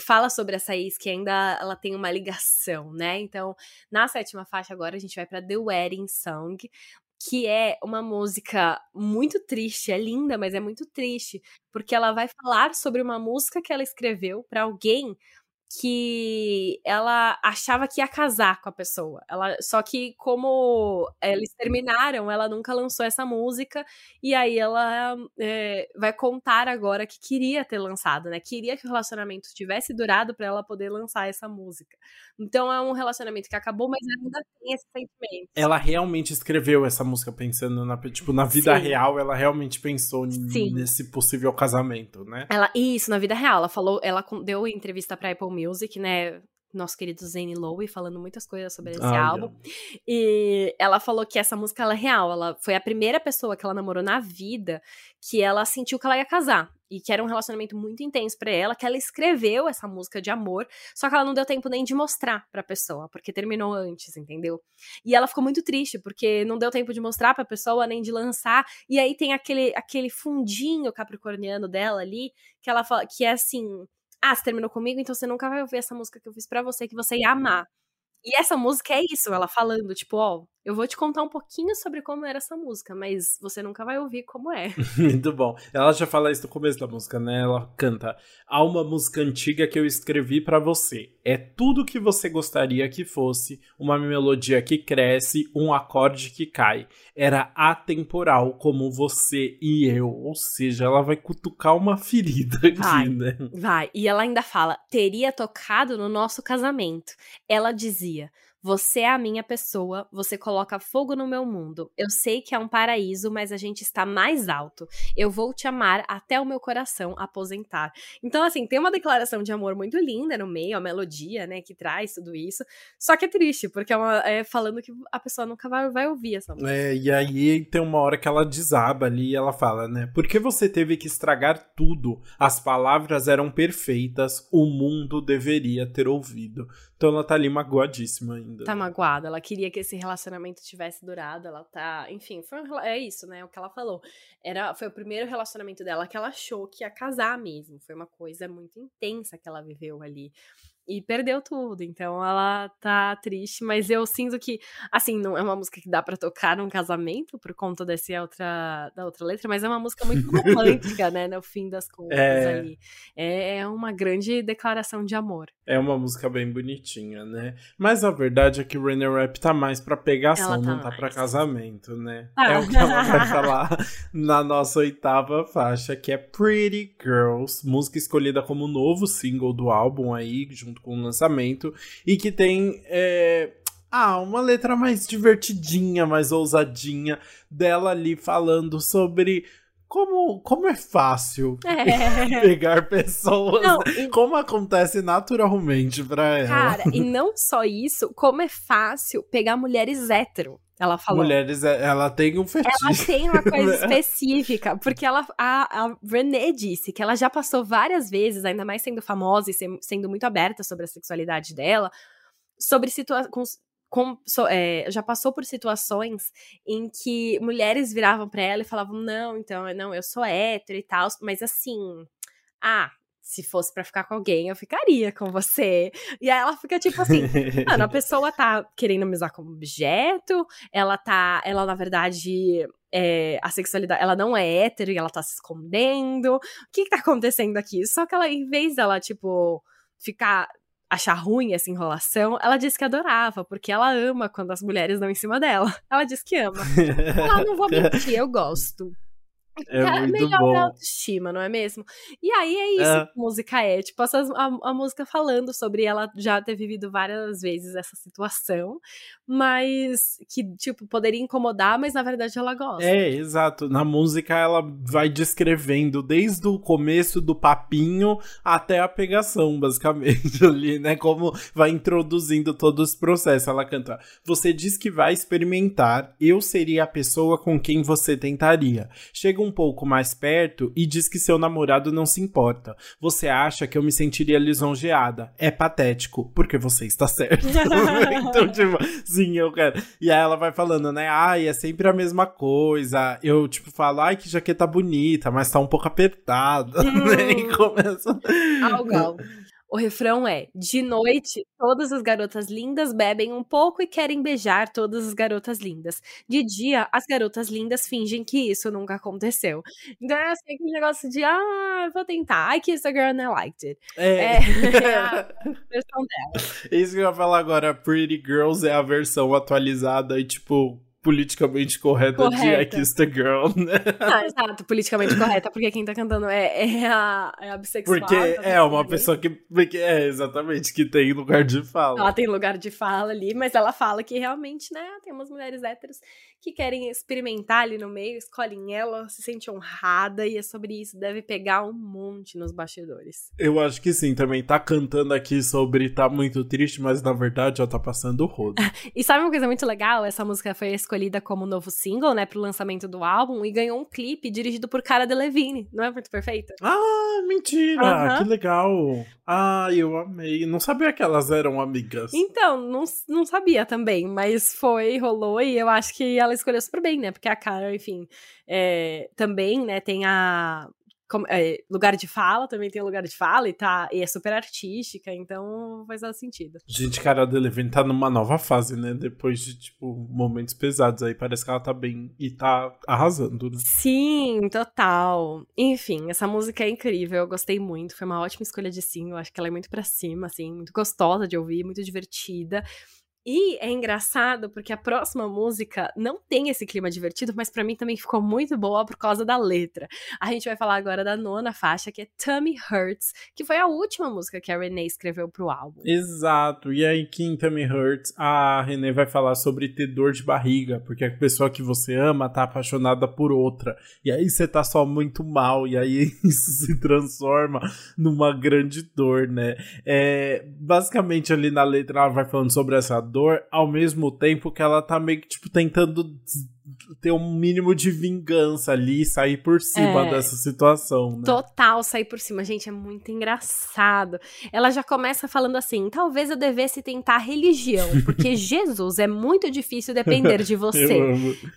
fala sobre essa ex que ainda ela tem uma ligação, né? Então, na sétima faixa agora a gente vai para The Wedding Song, que é uma música muito triste, é linda, mas é muito triste, porque ela vai falar sobre uma música que ela escreveu para alguém que ela achava que ia casar com a pessoa. Ela, só que como eles terminaram, ela nunca lançou essa música e aí ela é, vai contar agora que queria ter lançado, né? Queria que o relacionamento tivesse durado para ela poder lançar essa música. Então é um relacionamento que acabou, mas ainda tem esse sentimento. Ela realmente escreveu essa música pensando na, tipo, na vida Sim. real, ela realmente pensou Sim. nesse possível casamento, né? Ela isso na vida real, ela falou, ela deu entrevista para Apple Music, né? Nosso querido Zane Lowe falando muitas coisas sobre esse ah, álbum. Yeah. E ela falou que essa música ela é real. Ela foi a primeira pessoa que ela namorou na vida que ela sentiu que ela ia casar e que era um relacionamento muito intenso para ela, que ela escreveu essa música de amor, só que ela não deu tempo nem de mostrar pra pessoa, porque terminou antes, entendeu? E ela ficou muito triste, porque não deu tempo de mostrar pra pessoa, nem de lançar, e aí tem aquele, aquele fundinho capricorniano dela ali, que ela fala, que é assim, ah, você terminou comigo, então você nunca vai ouvir essa música que eu fiz para você, que você ia amar. E essa música é isso, ela falando, tipo, ó, Eu vou te contar um pouquinho sobre como era essa música, mas você nunca vai ouvir como é. Muito bom. Ela já fala isso no começo da música, né? Ela canta: Há uma música antiga que eu escrevi para você. É tudo que você gostaria que fosse, uma melodia que cresce, um acorde que cai. Era atemporal, como você e eu. Ou seja, ela vai cutucar uma ferida aqui, vai, né? Vai. E ela ainda fala: teria tocado no nosso casamento. Ela dizia. Você é a minha pessoa, você coloca fogo no meu mundo. Eu sei que é um paraíso, mas a gente está mais alto. Eu vou te amar até o meu coração aposentar. Então, assim, tem uma declaração de amor muito linda no meio, a melodia, né, que traz tudo isso. Só que é triste, porque é, uma, é falando que a pessoa nunca vai, vai ouvir essa música. É, e aí tem uma hora que ela desaba ali e ela fala, né? Por que você teve que estragar tudo? As palavras eram perfeitas, o mundo deveria ter ouvido. Então ela tá ali magoadíssima ainda. Tá magoada, ela queria que esse relacionamento tivesse durado, ela tá, enfim, foi um, é isso, né, o que ela falou. Era, foi o primeiro relacionamento dela que ela achou que ia casar mesmo, foi uma coisa muito intensa que ela viveu ali e perdeu tudo. Então ela tá triste, mas eu sinto que, assim, não é uma música que dá para tocar num casamento por conta dessa outra, da outra letra, mas é uma música muito romântica, né, no fim das contas é... ali. É uma grande declaração de amor. É uma música bem bonitinha, né? Mas a verdade é que o Rainer Rap tá mais pra pegação, tá não tá mais. pra casamento, né? Ah. É o que ela vai falar na nossa oitava faixa, que é Pretty Girls, música escolhida como novo single do álbum aí, junto junto com o lançamento, e que tem. É, ah, uma letra mais divertidinha, mais ousadinha, dela ali falando sobre como, como é fácil é. pegar pessoas, não, e... como acontece naturalmente pra ela. Cara, e não só isso, como é fácil pegar mulheres hétero. Ela falou. Mulheres, é, ela tem um fetiche. Ela tem uma coisa específica, porque ela, a, a Renée disse que ela já passou várias vezes, ainda mais sendo famosa e sendo muito aberta sobre a sexualidade dela, sobre situações. Com, so, é, já passou por situações em que mulheres viravam para ela e falavam: Não, então, não, eu sou hétero e tal, mas assim, ah, se fosse para ficar com alguém, eu ficaria com você. E aí ela fica tipo assim, mano, a pessoa tá querendo me usar como objeto, ela tá, ela na verdade, é, a sexualidade, ela não é hétero e ela tá se escondendo. O que que tá acontecendo aqui? Só que ela, em vez dela, tipo, ficar achar ruim essa enrolação, ela disse que adorava, porque ela ama quando as mulheres dão em cima dela. Ela diz que ama. ela não vou mentir, eu gosto. É, muito melhor bom. autoestima, não é mesmo? E aí é isso é. que música é. Tipo, a, a, música falando sobre ela já ter vivido várias vezes essa situação, mas que, tipo, poderia incomodar, mas na verdade ela gosta. É, exato. Na música ela vai descrevendo desde o começo do papinho até a pegação, basicamente, ali, né? Como vai introduzindo todo esse processo. Ela canta: Você diz que vai experimentar, eu seria a pessoa com quem você tentaria. Chega um pouco mais perto e diz que seu namorado não se importa. Você acha que eu me sentiria lisonjeada. É patético, porque você está certo. então, tipo, sim, eu quero. E aí ela vai falando, né? Ai, é sempre a mesma coisa. Eu, tipo, falo, ai, que jaqueta bonita, mas tá um pouco apertada. Hum. Né? E começa. Algo. O refrão é: De noite, todas as garotas lindas bebem um pouco e querem beijar todas as garotas lindas. De dia, as garotas lindas fingem que isso nunca aconteceu. Então é assim aquele negócio de: Ah, vou tentar. I kissed a girl and I liked it. É, é, é a versão dela. Isso que eu ia falar agora: Pretty Girls é a versão atualizada e, tipo, politicamente correta, correta. de I Kissed a Girl, né? Ah, exato, politicamente correta, porque quem tá cantando é, é, a, é a bissexual. Porque é uma pessoa que. Porque é, exatamente, que tem lugar de fala. Ela tem lugar de fala ali, mas ela fala que realmente, né, tem umas mulheres héteros que querem experimentar ali no meio, escolhem ela, se sente honrada, e é sobre isso, deve pegar um monte nos bastidores. Eu acho que sim, também tá cantando aqui sobre tá muito triste, mas na verdade já tá passando o rodo. e sabe uma coisa muito legal? Essa música foi escolhida como novo single, né, pro lançamento do álbum e ganhou um clipe dirigido por Cara Delevingne. Não é muito perfeita? Ah, mentira! Que legal! Ah, eu amei. Não sabia que elas eram amigas. Então, não, não sabia também, mas foi, rolou e eu acho que ela escolheu super bem, né? Porque a Cara, enfim, é, também, né, tem a é, lugar de fala, também tem lugar de fala e tá e é super artística, então faz todo sentido. Gente, cara, a Delevingne tá numa nova fase, né? Depois de, tipo, momentos pesados aí, parece que ela tá bem e tá arrasando, né? Sim, total. Enfim, essa música é incrível, eu gostei muito, foi uma ótima escolha de sim, eu acho que ela é muito pra cima, assim, muito gostosa de ouvir, muito divertida. E é engraçado porque a próxima música não tem esse clima divertido, mas para mim também ficou muito boa por causa da letra. A gente vai falar agora da nona faixa, que é Tummy Hurts, que foi a última música que a Renee escreveu pro álbum. Exato. E aí, aqui em Tummy Hurts, a Renee vai falar sobre ter dor de barriga, porque a pessoa que você ama tá apaixonada por outra. E aí você tá só muito mal, e aí isso se transforma numa grande dor, né? É, basicamente, ali na letra, ela vai falando sobre essa dor ao mesmo tempo que ela tá meio que, tipo, tentando ter um mínimo de vingança ali e sair por cima é, dessa situação. Né? Total, sair por cima. Gente, é muito engraçado. Ela já começa falando assim: talvez eu devesse tentar religião, porque Jesus é muito difícil depender de você.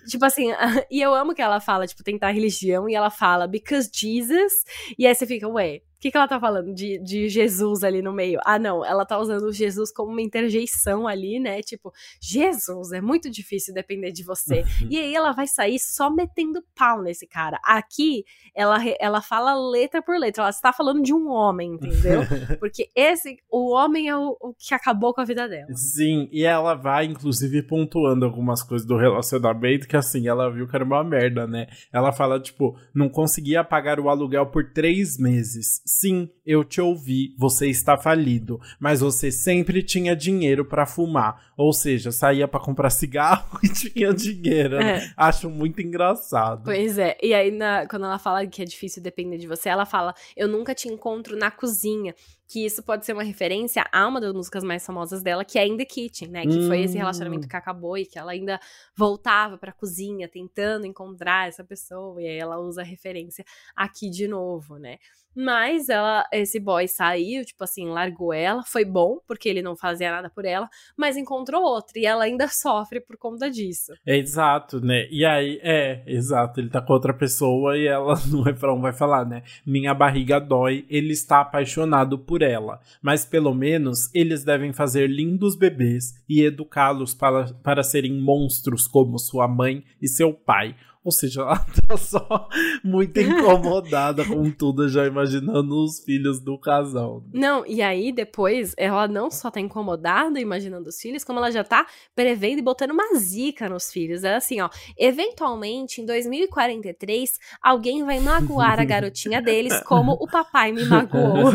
Tipo assim, e eu amo que ela fala, tipo, tentar religião, e ela fala, because Jesus, e aí você fica, ué, o que, que ela tá falando de, de Jesus ali no meio? Ah, não, ela tá usando Jesus como uma interjeição ali, né? Tipo, Jesus, é muito difícil depender de você. e aí ela vai sair só metendo pau nesse cara. Aqui, ela, ela fala letra por letra. Ela está falando de um homem, entendeu? Porque esse, o homem é o, o que acabou com a vida dela. Sim, e ela vai, inclusive, pontuando algumas coisas do relacionamento que, assim, ela viu que era uma merda, né? Ela fala, tipo, não conseguia pagar o aluguel por três meses Sim, eu te ouvi, você está falido, mas você sempre tinha dinheiro para fumar, ou seja, saía para comprar cigarro e tinha dinheiro. É. Acho muito engraçado. Pois é, e aí na, quando ela fala que é difícil depender de você, ela fala: "Eu nunca te encontro na cozinha" que isso pode ser uma referência a uma das músicas mais famosas dela, que é In the Kitchen, né? Que hum. foi esse relacionamento hum. que acabou e que ela ainda voltava pra cozinha tentando encontrar essa pessoa, e aí ela usa a referência aqui de novo, né? Mas ela, esse boy saiu, tipo assim, largou ela. Foi bom, porque ele não fazia nada por ela, mas encontrou outra. E ela ainda sofre por conta disso. É exato, né? E aí, é, exato. Ele tá com outra pessoa e ela no refrão vai falar, né? Minha barriga dói, ele está apaixonado por ela. Mas pelo menos eles devem fazer lindos bebês e educá-los para, para serem monstros como sua mãe e seu pai. Ou seja, ela tá só muito incomodada com tudo, já imaginando os filhos do casal. Não, e aí depois ela não só tá incomodada imaginando os filhos, como ela já tá prevendo e botando uma zica nos filhos. É assim, ó, eventualmente em 2043 alguém vai magoar a garotinha deles como o papai me magoou.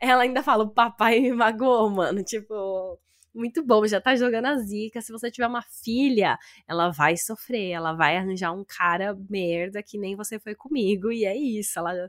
ela ainda fala, o papai me magoou, mano, tipo muito bom, já tá jogando a zica. Se você tiver uma filha, ela vai sofrer, ela vai arranjar um cara merda que nem você foi comigo, e é isso. Ela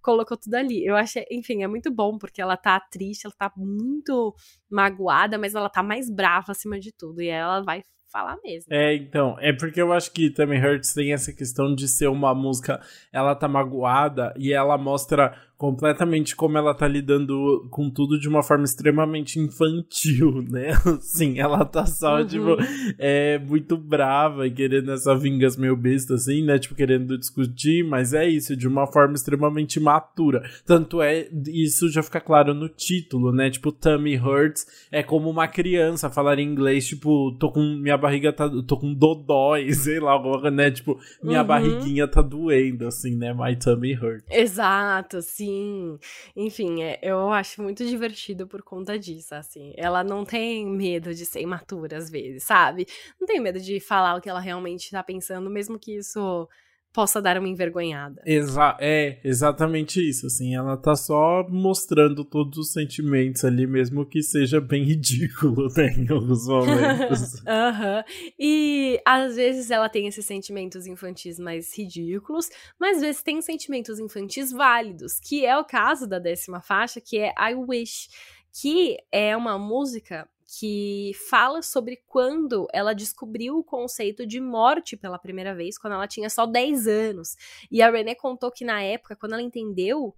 colocou tudo ali. Eu achei, enfim, é muito bom, porque ela tá triste, ela tá muito magoada, mas ela tá mais brava acima de tudo. E ela vai falar mesmo. É, então, é porque eu acho que também Hurts tem essa questão de ser uma música, ela tá magoada e ela mostra completamente como ela tá lidando com tudo de uma forma extremamente infantil, né? Assim, ela tá só, uhum. tipo, é muito brava e querendo essa vingança meio besta, assim, né? Tipo, querendo discutir, mas é isso, de uma forma extremamente matura. Tanto é, isso já fica claro no título, né? Tipo, Tummy Hurts é como uma criança falar em inglês, tipo, tô com, minha barriga tá, tô com dodói, sei lá, né? Tipo, minha uhum. barriguinha tá doendo, assim, né? My tummy hurts. Exato, sim Sim, enfim, é, eu acho muito divertido por conta disso, assim. Ela não tem medo de ser imatura às vezes, sabe? Não tem medo de falar o que ela realmente tá pensando, mesmo que isso possa dar uma envergonhada. Exa é, exatamente isso, assim, ela tá só mostrando todos os sentimentos ali, mesmo que seja bem ridículo, né, em alguns momentos. Aham, uhum. e às vezes ela tem esses sentimentos infantis mais ridículos, mas às vezes tem sentimentos infantis válidos, que é o caso da décima faixa, que é I Wish, que é uma música que fala sobre quando ela descobriu o conceito de morte pela primeira vez, quando ela tinha só 10 anos. E a René contou que na época, quando ela entendeu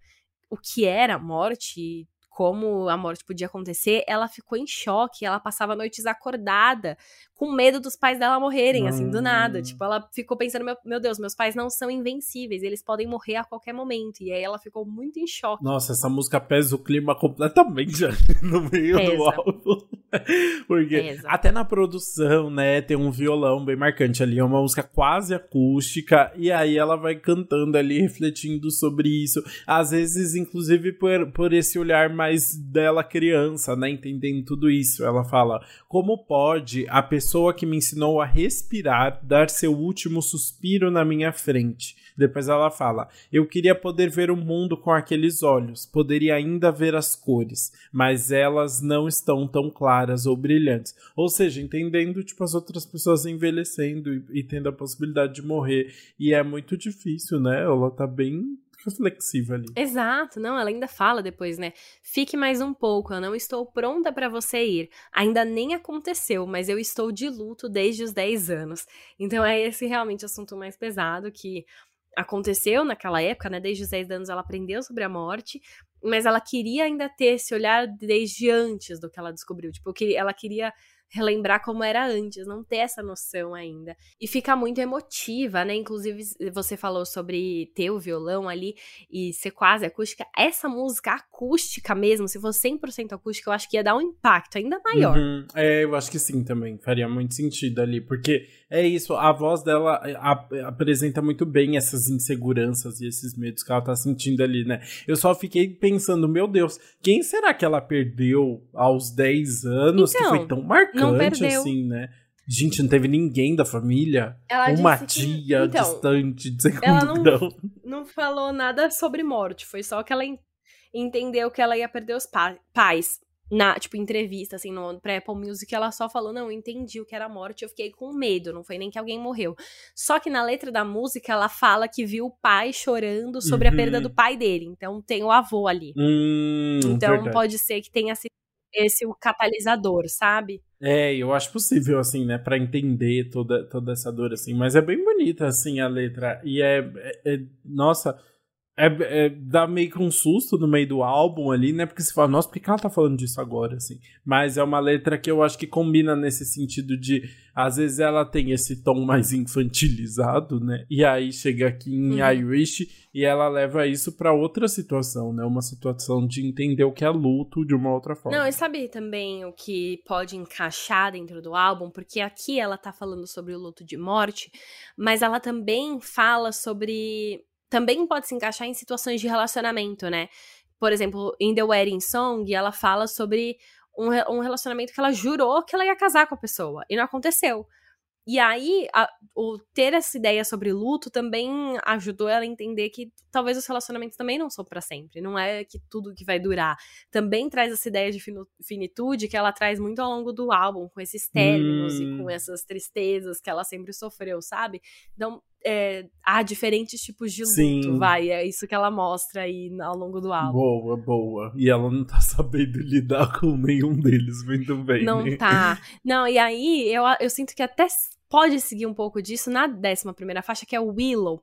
o que era morte, como a morte podia acontecer, ela ficou em choque, ela passava noites acordada com medo dos pais dela morrerem, assim, do nada. Hum. Tipo, ela ficou pensando, meu, meu Deus, meus pais não são invencíveis, eles podem morrer a qualquer momento. E aí ela ficou muito em choque. Nossa, essa música pesa o clima completamente no meio pesa. do álbum. Porque pesa. até na produção, né, tem um violão bem marcante ali, é uma música quase acústica, e aí ela vai cantando ali, refletindo sobre isso. Às vezes, inclusive, por, por esse olhar mais dela criança, né, entendendo tudo isso. Ela fala: como pode a pessoa que me ensinou a respirar dar seu último suspiro na minha frente? Depois ela fala: Eu queria poder ver o mundo com aqueles olhos, poderia ainda ver as cores, mas elas não estão tão claras ou brilhantes. Ou seja, entendendo tipo as outras pessoas envelhecendo e, e tendo a possibilidade de morrer. E é muito difícil, né? Ela tá bem reflexiva ali. Exato, não, ela ainda fala depois, né? Fique mais um pouco, eu não estou pronta para você ir. Ainda nem aconteceu, mas eu estou de luto desde os 10 anos. Então é esse realmente assunto mais pesado que aconteceu naquela época, né? Desde os 10 anos ela aprendeu sobre a morte, mas ela queria ainda ter esse olhar desde antes do que ela descobriu. Tipo, ela queria relembrar como era antes, não ter essa noção ainda. E fica muito emotiva, né? Inclusive, você falou sobre ter o violão ali e ser quase acústica. Essa música acústica mesmo, se fosse 100% acústica, eu acho que ia dar um impacto ainda maior. Uhum. É, eu acho que sim também. Faria muito sentido ali, porque é isso, a voz dela é, apresenta muito bem essas inseguranças e esses medos que ela tá sentindo ali, né? Eu só fiquei pensando, meu Deus, quem será que ela perdeu aos 10 anos então, que foi então, tão marcante assim, né? Gente, não teve ninguém da família? Ela Uma tia que, então, distante de segundo ela não, grau. não falou nada sobre morte, foi só que ela entendeu que ela ia perder os pa pais na, tipo, entrevista, assim, no, pra Apple Music, ela só falou, não, eu entendi o que era morte, eu fiquei com medo, não foi nem que alguém morreu. Só que na letra da música, ela fala que viu o pai chorando sobre uhum. a perda do pai dele, então tem o avô ali. Hum, então verdade. pode ser que tenha sido esse o catalisador, sabe? É, eu acho possível, assim, né, para entender toda, toda essa dor, assim, mas é bem bonita, assim, a letra, e é, é, é nossa é, é, dá meio que um susto no meio do álbum ali, né? Porque você fala, nossa, por que ela tá falando disso agora, assim? Mas é uma letra que eu acho que combina nesse sentido de, às vezes ela tem esse tom mais infantilizado, né? E aí chega aqui em uhum. Irish e ela leva isso para outra situação, né? Uma situação de entender o que é luto de uma outra forma. Não, e sabe também o que pode encaixar dentro do álbum? Porque aqui ela tá falando sobre o luto de morte, mas ela também fala sobre também pode se encaixar em situações de relacionamento, né? Por exemplo, em The Wedding Song, ela fala sobre um, um relacionamento que ela jurou que ela ia casar com a pessoa e não aconteceu. E aí, a, o ter essa ideia sobre luto também ajudou ela a entender que talvez os relacionamentos também não são para sempre, não é que tudo que vai durar. Também traz essa ideia de finitude que ela traz muito ao longo do álbum, com esses términos hum. e com essas tristezas que ela sempre sofreu, sabe? Então, é, há diferentes tipos de luto, Sim. vai. É isso que ela mostra aí ao longo do álbum. Boa, boa. E ela não tá sabendo lidar com nenhum deles muito bem. Não né? tá. Não, e aí eu, eu sinto que até pode seguir um pouco disso na décima primeira faixa, que é o Willow,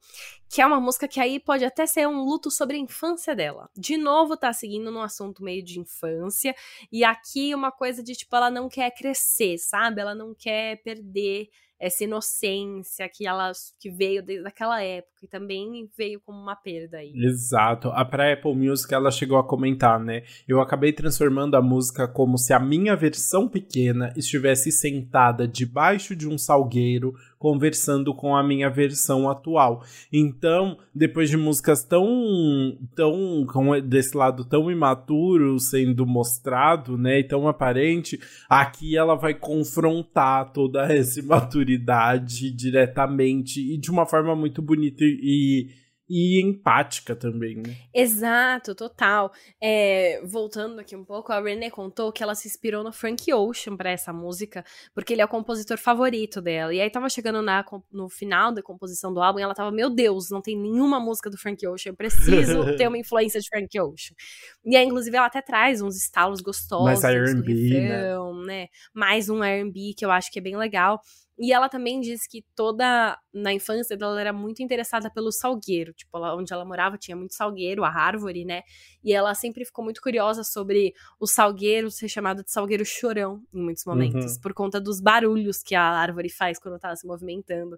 que é uma música que aí pode até ser um luto sobre a infância dela. De novo, tá seguindo num assunto meio de infância, e aqui uma coisa de tipo, ela não quer crescer, sabe? Ela não quer perder essa inocência que ela que veio desde aquela época e também veio como uma perda aí. Exato. A pra Apple Music ela chegou a comentar, né? Eu acabei transformando a música como se a minha versão pequena estivesse sentada debaixo de um salgueiro conversando com a minha versão atual. Então, depois de músicas tão tão com desse lado tão imaturo sendo mostrado, né, e tão aparente, aqui ela vai confrontar toda essa imaturidade diretamente e de uma forma muito bonita e e empática também, né? Exato, total. É, voltando aqui um pouco, a Renee contou que ela se inspirou no Frank Ocean para essa música, porque ele é o compositor favorito dela. E aí tava chegando na, no final da composição do álbum e ela tava, meu Deus, não tem nenhuma música do Frank Ocean, eu preciso ter uma influência de Frank Ocean. E aí, inclusive, ela até traz uns estalos gostosos Mais R&B, né? né? Mais um R&B que eu acho que é bem legal. E ela também diz que toda na infância dela era muito interessada pelo salgueiro, tipo, ela, onde ela morava tinha muito salgueiro, a árvore, né? E ela sempre ficou muito curiosa sobre o salgueiro ser chamado de salgueiro chorão em muitos momentos, uhum. por conta dos barulhos que a árvore faz quando tá se movimentando.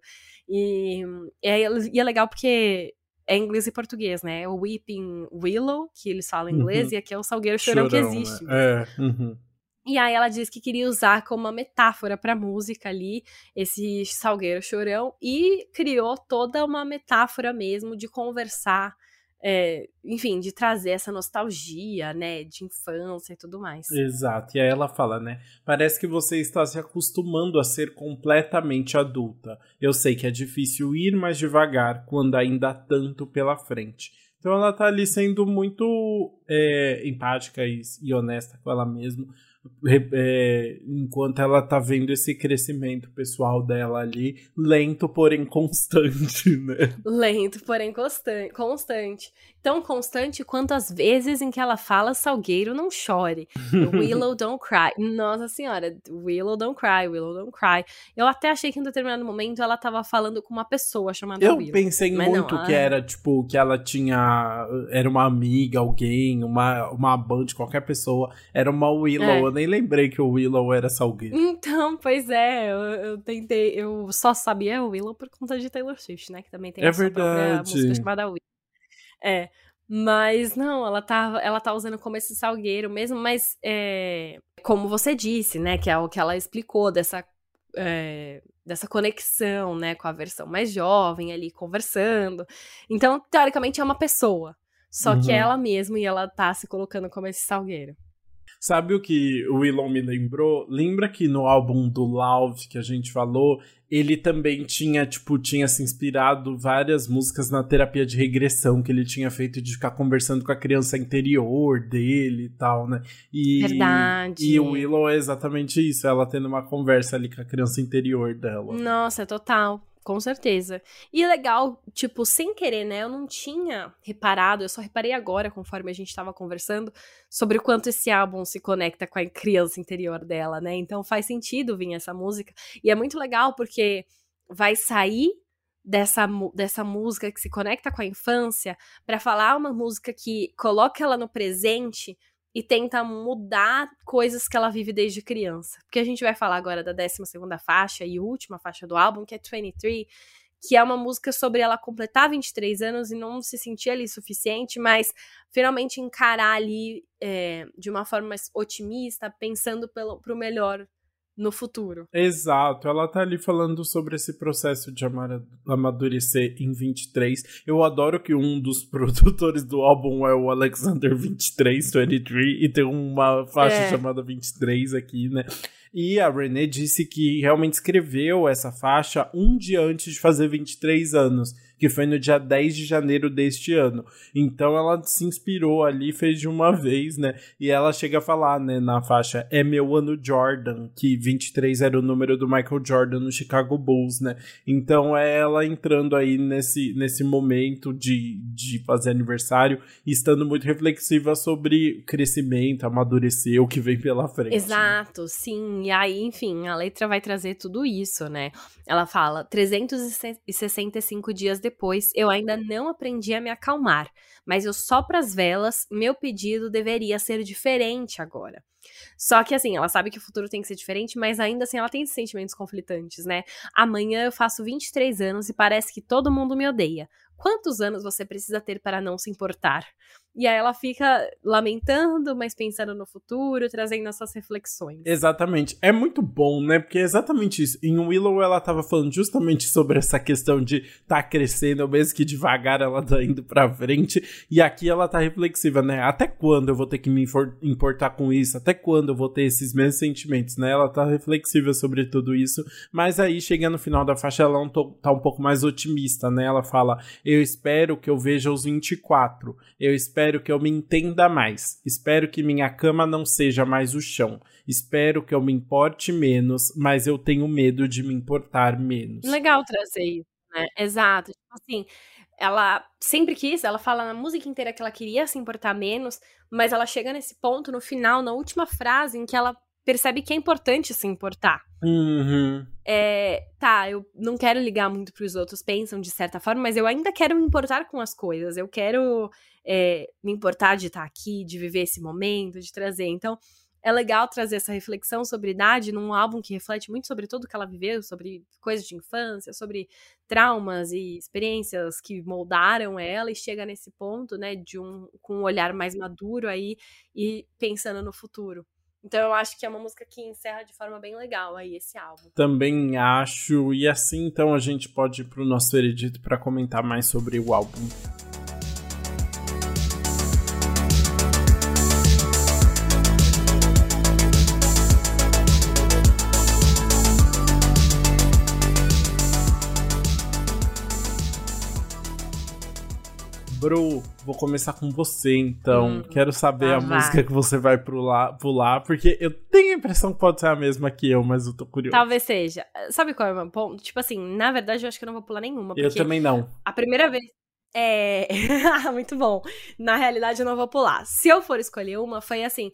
E, e, é, e é legal porque é inglês e português, né? É o Weeping Willow, que eles falam em inglês, uhum. e aqui é o salgueiro chorão, chorão que existe. Né? É. Uhum. E aí ela disse que queria usar como uma metáfora para música ali esse salgueiro chorão e criou toda uma metáfora mesmo de conversar, é, enfim, de trazer essa nostalgia, né, de infância e tudo mais. Exato. E aí ela fala, né, parece que você está se acostumando a ser completamente adulta. Eu sei que é difícil ir mais devagar quando ainda há tanto pela frente. Então ela tá ali sendo muito é, empática e, e honesta com ela mesma é, enquanto ela tá vendo esse crescimento pessoal dela ali, lento, porém constante, né? Lento, porém constante. Tão constante quanto as vezes em que ela fala Salgueiro não chore. Willow don't cry. Nossa senhora, Willow don't cry, Willow don't cry. Eu até achei que em determinado momento ela tava falando com uma pessoa chamada Eu Willow. pensei muito não, que era, tipo, que ela tinha. Era uma amiga, alguém, uma, uma band, qualquer pessoa. Era uma Willow. É. Eu nem lembrei que o Willow era Salgueiro. Então, pois é, eu, eu, tentei. Eu só sabia o Willow por conta de Taylor Swift, né? Que também tem é a verdade. música chamada Willow. É. Mas não, ela tá, ela tá usando como esse salgueiro mesmo, mas é, como você disse, né? Que é o que ela explicou dessa. É, dessa conexão, né, com a versão mais jovem ali conversando. Então, teoricamente é uma pessoa, só uhum. que é ela mesma e ela tá se colocando como esse salgueiro. Sabe o que o Willow me lembrou? Lembra que no álbum do Love que a gente falou, ele também tinha, tipo, tinha se inspirado várias músicas na terapia de regressão que ele tinha feito de ficar conversando com a criança interior dele e tal, né? E, Verdade. E o Willow é exatamente isso, ela tendo uma conversa ali com a criança interior dela. Nossa, total. Com certeza. E legal, tipo, sem querer, né? Eu não tinha reparado, eu só reparei agora, conforme a gente tava conversando, sobre o quanto esse álbum se conecta com a criança interior dela, né? Então faz sentido vir essa música. E é muito legal porque vai sair dessa, dessa música que se conecta com a infância para falar uma música que coloca ela no presente e tenta mudar coisas que ela vive desde criança. Porque a gente vai falar agora da 12 faixa e última faixa do álbum, que é 23, que é uma música sobre ela completar 23 anos e não se sentir ali suficiente, mas finalmente encarar ali é, de uma forma mais otimista, pensando pelo, pro melhor no futuro. Exato, ela tá ali falando sobre esse processo de amadurecer em 23. Eu adoro que um dos produtores do álbum é o Alexander 23, 23, e tem uma faixa é. chamada 23 aqui, né? E a Renée disse que realmente escreveu essa faixa um dia antes de fazer 23 anos que foi no dia 10 de janeiro deste ano. Então ela se inspirou ali, fez de uma vez, né? E ela chega a falar, né, na faixa É meu ano Jordan, que 23 era o número do Michael Jordan no Chicago Bulls, né? Então é ela entrando aí nesse, nesse momento de, de fazer aniversário e estando muito reflexiva sobre crescimento, amadurecer, o que vem pela frente. Exato, né? sim. E aí, enfim, a letra vai trazer tudo isso, né? Ela fala 365 dias depois depois, eu ainda não aprendi a me acalmar, mas eu sopro as velas, meu pedido deveria ser diferente agora. Só que assim, ela sabe que o futuro tem que ser diferente, mas ainda assim ela tem sentimentos conflitantes, né? Amanhã eu faço 23 anos e parece que todo mundo me odeia. Quantos anos você precisa ter para não se importar? E aí ela fica lamentando, mas pensando no futuro, trazendo as suas reflexões. Exatamente. É muito bom, né? Porque é exatamente isso. Em Willow ela tava falando justamente sobre essa questão de tá crescendo, mesmo que devagar ela tá indo pra frente. E aqui ela tá reflexiva, né? Até quando eu vou ter que me importar com isso? Até quando eu vou ter esses mesmos sentimentos, né? Ela tá reflexiva sobre tudo isso. Mas aí, chegando no final da faixa, ela tá um pouco mais otimista, né? Ela fala: Eu espero que eu veja os 24. Eu espero que eu me entenda mais. Espero que minha cama não seja mais o chão. Espero que eu me importe menos, mas eu tenho medo de me importar menos. Legal trazer isso, né? Exato. Tipo assim, ela sempre quis, ela fala na música inteira que ela queria se importar menos, mas ela chega nesse ponto no final, na última frase, em que ela percebe que é importante se importar. Uhum. É, tá, eu não quero ligar muito pros outros, pensam de certa forma, mas eu ainda quero me importar com as coisas. Eu quero é, me importar de estar aqui, de viver esse momento, de trazer. Então, é legal trazer essa reflexão sobre idade num álbum que reflete muito sobre tudo que ela viveu, sobre coisas de infância, sobre traumas e experiências que moldaram ela e chega nesse ponto, né, de um com um olhar mais maduro aí e pensando no futuro. Então eu acho que é uma música que encerra de forma bem legal aí esse álbum. Também acho, e assim então a gente pode ir pro nosso veredito para comentar mais sobre o álbum. Bru, vou começar com você então. Hum, Quero saber ah, a vai. música que você vai pular, pular, porque eu tenho a impressão que pode ser a mesma que eu, mas eu tô curioso. Talvez seja. Sabe qual é o meu ponto? Tipo assim, na verdade eu acho que eu não vou pular nenhuma. Eu também não. A primeira vez. É. Muito bom. Na realidade eu não vou pular. Se eu for escolher uma, foi assim.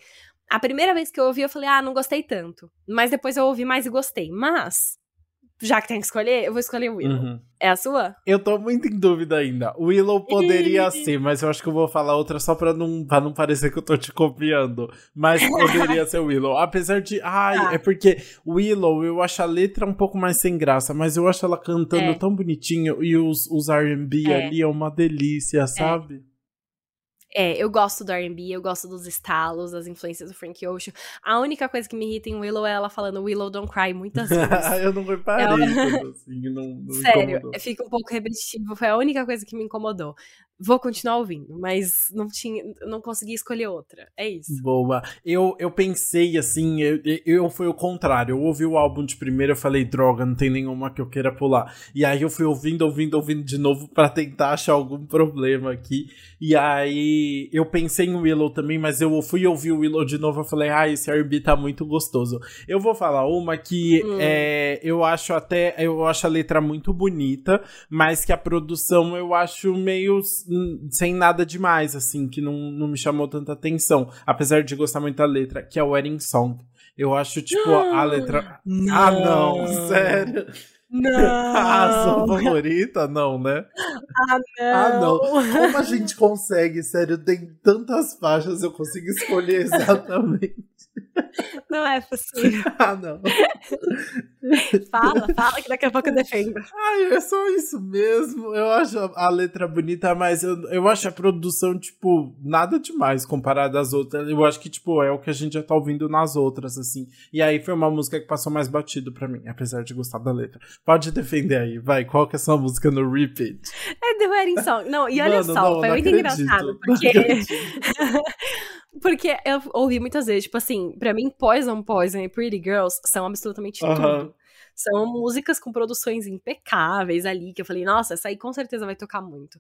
A primeira vez que eu ouvi, eu falei, ah, não gostei tanto. Mas depois eu ouvi mais e gostei. Mas já que tem que escolher, eu vou escolher o Willow. Uhum. É a sua? Eu tô muito em dúvida ainda. O Willow poderia ser, mas eu acho que eu vou falar outra só pra não, pra não parecer que eu tô te copiando. Mas poderia ser o Willow. Apesar de. Ai, ah. é porque Willow, eu acho a letra um pouco mais sem graça, mas eu acho ela cantando é. tão bonitinho e os, os RB é. ali é uma delícia, é. sabe? É, eu gosto do R&B, eu gosto dos estalos, das influências do Frank Ocean. A única coisa que me irrita em Willow é ela falando Willow don't cry muitas vezes. eu não reparei, é assim, não, não Sério, fica um pouco repetitivo, foi a única coisa que me incomodou vou continuar ouvindo, mas não tinha, não consegui escolher outra. É isso. Boa. Eu, eu pensei assim, eu, eu fui o contrário. Eu ouvi o álbum de primeira, eu falei, droga, não tem nenhuma que eu queira pular. E aí eu fui ouvindo, ouvindo, ouvindo de novo para tentar achar algum problema aqui. E aí eu pensei em Willow também, mas eu fui ouvir o Willow de novo, eu falei, ah, esse R&B tá muito gostoso. Eu vou falar uma que hum. é, eu acho até, eu acho a letra muito bonita, mas que a produção eu acho meio sem nada demais, assim, que não, não me chamou tanta atenção. Apesar de gostar muito da letra, que é o Wedding Song. Eu acho, tipo, a letra. Não. Ah, não, sério. Não! a sua favorita? Não, né? Ah, não! Ah, não! Como a gente consegue, sério? Tem tantas faixas, eu consigo escolher exatamente. Não é possível. Ah, não. fala, fala que daqui a pouco eu defendo. Ai, é só isso mesmo. Eu acho a letra bonita, mas eu, eu acho a produção, tipo, nada demais comparada às outras. Eu acho que, tipo, é o que a gente já tá ouvindo nas outras, assim. E aí foi uma música que passou mais batido pra mim, apesar de gostar da letra. Pode defender aí, vai. Qual que é a sua música no repeat? É The Wedding Song. Não, e olha Mano, só, não, foi muito acredito, engraçado, porque. Porque eu ouvi muitas vezes, tipo assim, pra mim, Poison Poison e Pretty Girls são absolutamente tudo. São músicas com produções impecáveis ali, que eu falei, nossa, essa aí com certeza vai tocar muito.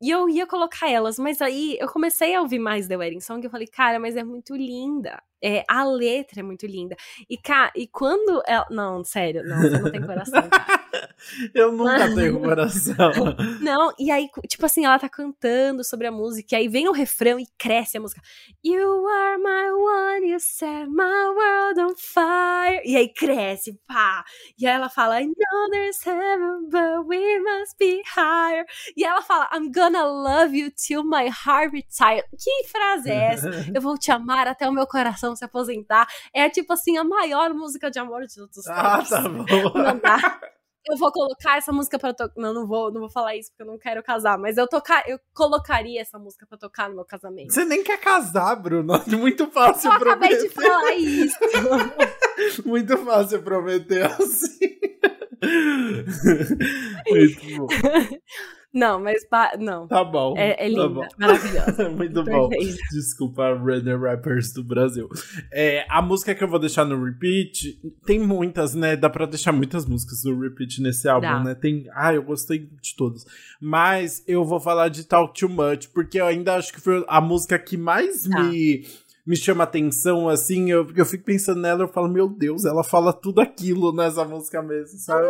E eu ia colocar elas, mas aí eu comecei a ouvir mais The Wedding Song e eu falei, cara, mas é muito linda. É, a letra é muito linda. E, cara, e quando ela. Não, sério, não, você não tem coração. eu nunca tenho coração. não, e aí, tipo assim, ela tá cantando sobre a música, e aí vem o refrão e cresce a música. You are my one, you set my world on fire. E aí cresce, pá. E aí ela fala, I know there's heaven, but we must be higher. E ela fala, I'm gonna love you till my heart retire. Que frase é essa? Eu vou te amar até o meu coração se aposentar. É tipo assim, a maior música de amor de todos os ah, tempos. Ah, tá bom. Não dá. Eu vou colocar essa música para tocar. Não, não vou, não vou falar isso porque eu não quero casar, mas eu tocar, eu colocaria essa música para tocar no meu casamento. Você nem quer casar, Bruno? Muito fácil eu prometer. Eu acabei de falar isso. Muito fácil prometer assim. Muito bom. Não, mas não. Tá bom. É, é linda, tá bom. maravilhosa. Muito bom. Desculpa, Runner Rappers do Brasil. É, a música que eu vou deixar no repeat, tem muitas, né? Dá pra deixar muitas músicas no repeat nesse álbum, Dá. né? Tem. Ah, eu gostei de todas. Mas eu vou falar de Talk Too Much, porque eu ainda acho que foi a música que mais Dá. me me chama atenção, assim, eu, eu fico pensando nela, eu falo, meu Deus, ela fala tudo aquilo nessa música mesmo, sabe?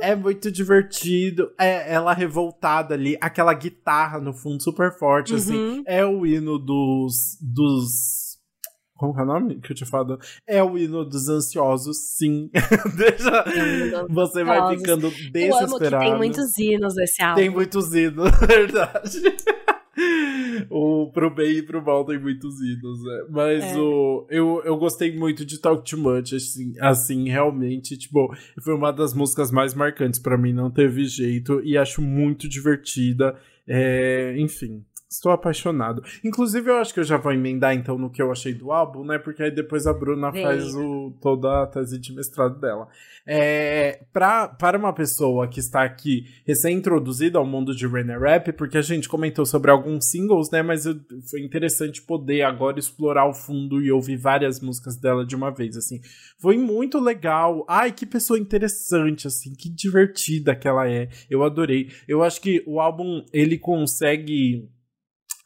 É muito divertido. É ela revoltada ali, aquela guitarra no fundo super forte, assim. uhum. assim. É o hino dos. dos Como é o nome que eu tinha falado? É o hino dos ansiosos, sim. Deixa, você vai ficando desesperado. tem muitos hinos nesse álbum. Tem muitos hinos, verdade. O pro bem e pro mal tem muitos hinos, né? Mas é. o, eu, eu gostei muito de Talk Too Much, assim, assim, realmente, tipo, foi uma das músicas mais marcantes para mim, não teve jeito, e acho muito divertida. É, enfim, Estou apaixonado. Inclusive, eu acho que eu já vou emendar então no que eu achei do álbum, né? Porque aí depois a Bruna Vem. faz o, toda a tese de mestrado dela. É, pra, para uma pessoa que está aqui recém-introduzida ao mundo de Renner Rap, porque a gente comentou sobre alguns singles, né? Mas eu, foi interessante poder agora explorar o fundo e ouvir várias músicas dela de uma vez, assim. Foi muito legal. Ai, que pessoa interessante, assim. Que divertida que ela é. Eu adorei. Eu acho que o álbum, ele consegue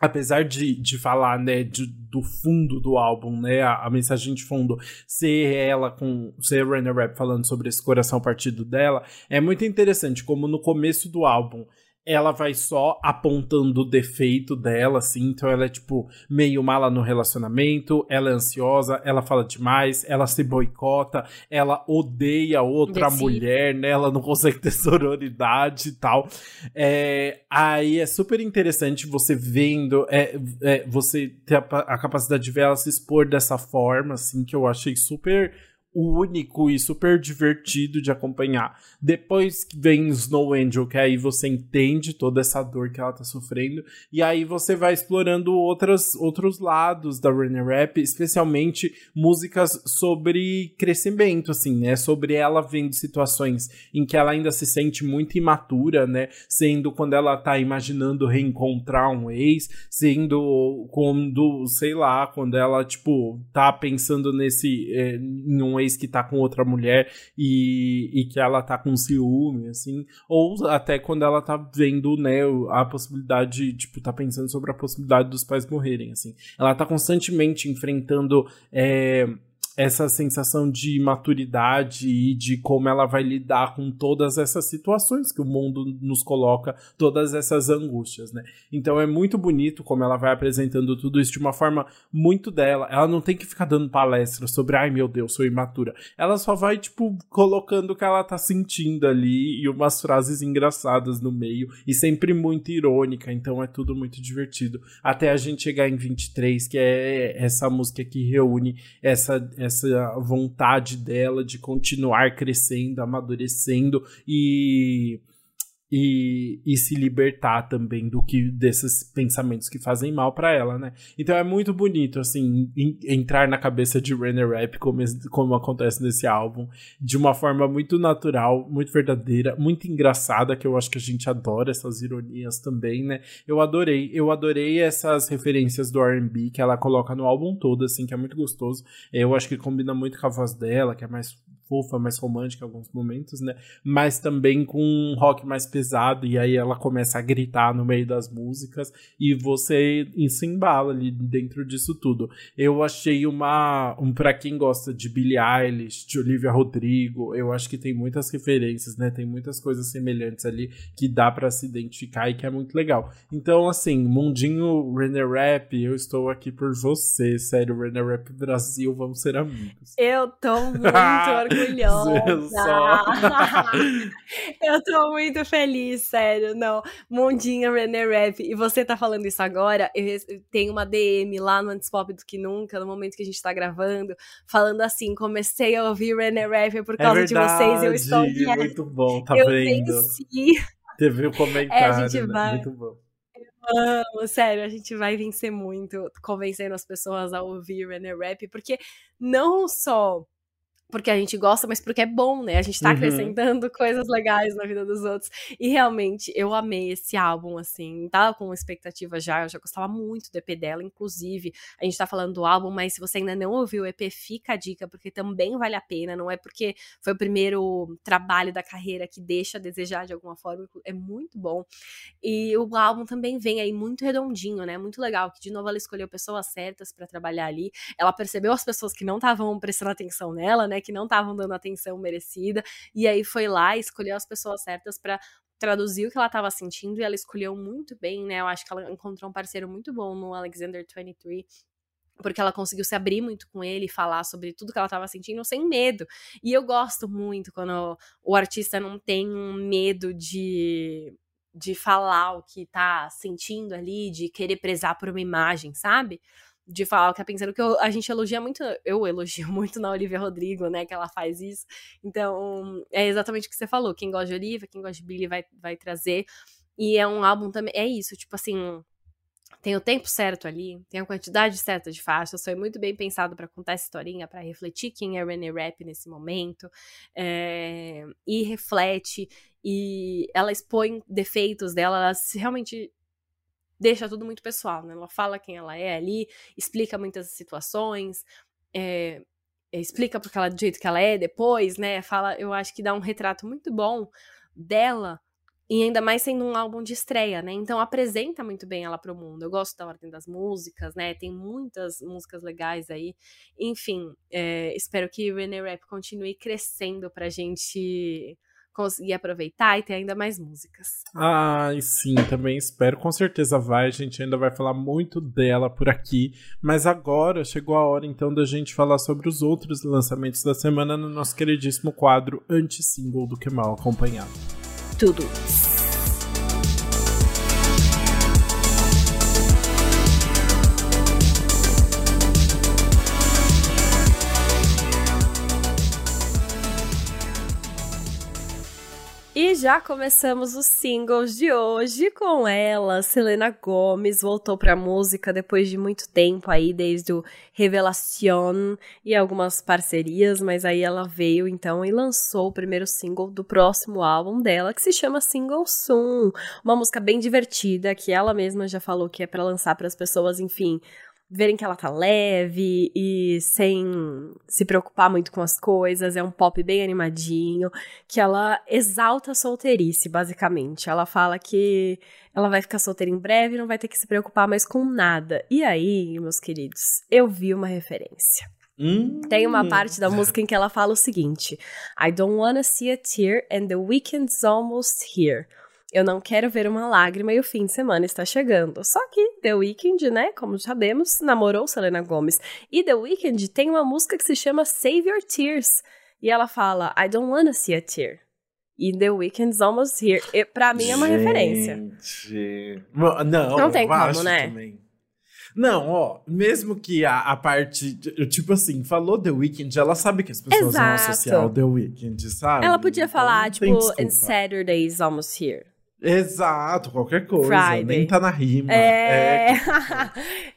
apesar de, de falar, né, de, do fundo do álbum, né, a, a, mensagem de fundo ser ela com ser Renner Rap falando sobre esse coração partido dela, é muito interessante como no começo do álbum ela vai só apontando o defeito dela, assim, então ela é tipo meio mala no relacionamento, ela é ansiosa, ela fala demais, ela se boicota, ela odeia outra Desse. mulher, né? Ela não consegue ter sororidade e tal. É, aí é super interessante você vendo, é, é, você ter a, a capacidade de ver ela se expor dessa forma, assim, que eu achei super único e super divertido de acompanhar. Depois vem Snow Angel, que aí você entende toda essa dor que ela tá sofrendo, e aí você vai explorando outras, outros lados da Runner Rap, especialmente músicas sobre crescimento, assim, né? Sobre ela vendo situações em que ela ainda se sente muito imatura, né? Sendo quando ela tá imaginando reencontrar um ex, sendo quando, sei lá, quando ela, tipo, tá pensando nesse, é, em um ex que tá com outra mulher e, e que ela tá com ciúme, assim, ou até quando ela tá vendo, né, a possibilidade, tipo, tá pensando sobre a possibilidade dos pais morrerem, assim. Ela tá constantemente enfrentando é, essa sensação de maturidade e de como ela vai lidar com todas essas situações que o mundo nos coloca, todas essas angústias, né? Então é muito bonito como ela vai apresentando tudo isso de uma forma muito dela. Ela não tem que ficar dando palestra sobre, ai meu Deus, sou imatura. Ela só vai, tipo, colocando o que ela tá sentindo ali e umas frases engraçadas no meio e sempre muito irônica, então é tudo muito divertido. Até a gente chegar em 23, que é essa música que reúne essa essa vontade dela de continuar crescendo, amadurecendo e e, e se libertar também do que desses pensamentos que fazem mal para ela, né? Então é muito bonito, assim, in, entrar na cabeça de Renner Rap, como, como acontece nesse álbum, de uma forma muito natural, muito verdadeira, muito engraçada, que eu acho que a gente adora essas ironias também, né? Eu adorei, eu adorei essas referências do R&B que ela coloca no álbum todo, assim, que é muito gostoso. Eu acho que combina muito com a voz dela, que é mais fofa, mais romântica em alguns momentos, né? Mas também com um rock mais pesado, e aí ela começa a gritar no meio das músicas, e você se embala ali dentro disso tudo. Eu achei uma. Um, pra quem gosta de Billie Eilish, de Olivia Rodrigo, eu acho que tem muitas referências, né? Tem muitas coisas semelhantes ali que dá para se identificar e que é muito legal. Então, assim, Mundinho Renner Rap, eu estou aqui por você, sério, Renner Rap Brasil, vamos ser amigos. Eu tô muito orgulhosa orgulhosa. eu tô muito feliz, sério. Não, Mondinha René Rap. E você tá falando isso agora, eu tenho uma DM lá no Antes Pop do que Nunca, no momento que a gente tá gravando, falando assim: comecei a ouvir René Rap por é causa é de vocês. Eu estou aqui. Muito bom, tá eu vendo? Venci. Teve um comentário. É, a gente vai... Muito bom. Amo, sério, a gente vai vencer muito convencendo as pessoas a ouvir Renner Rap, porque não só porque a gente gosta, mas porque é bom, né? A gente tá uhum. acrescentando coisas legais na vida dos outros. E realmente, eu amei esse álbum, assim. Tava com expectativa já, eu já gostava muito do EP dela. Inclusive, a gente tá falando do álbum, mas se você ainda não ouviu o EP, fica a dica, porque também vale a pena. Não é porque foi o primeiro trabalho da carreira que deixa a desejar de alguma forma. É muito bom. E o álbum também vem aí muito redondinho, né? Muito legal. Que de novo ela escolheu pessoas certas para trabalhar ali. Ela percebeu as pessoas que não estavam prestando atenção nela, né? Que não estavam dando atenção merecida. E aí foi lá e escolheu as pessoas certas para traduzir o que ela estava sentindo e ela escolheu muito bem, né? Eu acho que ela encontrou um parceiro muito bom no Alexander 23 porque ela conseguiu se abrir muito com ele, falar sobre tudo que ela estava sentindo sem medo. E eu gosto muito quando o artista não tem um medo de de falar o que tá sentindo ali, de querer prezar por uma imagem, sabe? De falar o que tá pensando, que eu, a gente elogia muito, eu elogio muito na Olivia Rodrigo, né, que ela faz isso. Então, é exatamente o que você falou, quem gosta de Olivia, quem gosta de Billy vai, vai trazer. E é um álbum também, é isso, tipo assim, tem o tempo certo ali, tem a quantidade certa de faixas, foi muito bem pensado para contar essa historinha, para refletir quem é René Rap nesse momento, é, e reflete, e ela expõe defeitos dela, ela realmente deixa tudo muito pessoal, né? Ela fala quem ela é ali, explica muitas situações, é, explica porque ela do jeito que ela é depois, né? Fala, eu acho que dá um retrato muito bom dela e ainda mais sendo um álbum de estreia, né? Então apresenta muito bem ela para o mundo. Eu gosto da ordem das músicas, né? Tem muitas músicas legais aí. Enfim, é, espero que René Rap continue crescendo pra gente conseguir aproveitar e ter ainda mais músicas. Ai, sim, também espero. Com certeza vai. A gente ainda vai falar muito dela por aqui. Mas agora chegou a hora então da gente falar sobre os outros lançamentos da semana no nosso queridíssimo quadro anti-single do Que Mal Acompanhado tudo. Já começamos os singles de hoje com ela. Selena Gomes voltou pra música depois de muito tempo aí, desde o Revelación e algumas parcerias, mas aí ela veio então e lançou o primeiro single do próximo álbum dela, que se chama Single Soon. Uma música bem divertida, que ela mesma já falou que é para lançar para as pessoas, enfim, verem que ela tá leve e sem se preocupar muito com as coisas. É um pop bem animadinho, que ela exalta a solteirice, basicamente. Ela fala que ela vai ficar solteira em breve e não vai ter que se preocupar mais com nada. E aí, meus queridos, eu vi uma referência. Hum. Tem uma parte da música em que ela fala o seguinte: I don't wanna see a tear and the weekend's almost here. Eu não quero ver uma lágrima e o fim de semana está chegando. Só que The Weeknd, né, como sabemos, namorou Selena Gomez. E The Weeknd tem uma música que se chama Save Your Tears. E ela fala, I don't wanna see a tear. E The Weeknd's Almost Here. E, pra mim é uma Gente. referência. Não, Não tem como, né? Também. Não, ó, mesmo que a, a parte, tipo assim, falou The Weeknd, ela sabe que as pessoas vão Exato. associar o The Weeknd, sabe? Ela podia Então, falar, não tipo. And Saturday's Almost Here. Exato, qualquer coisa. Friday. Nem tá na rima. É, É,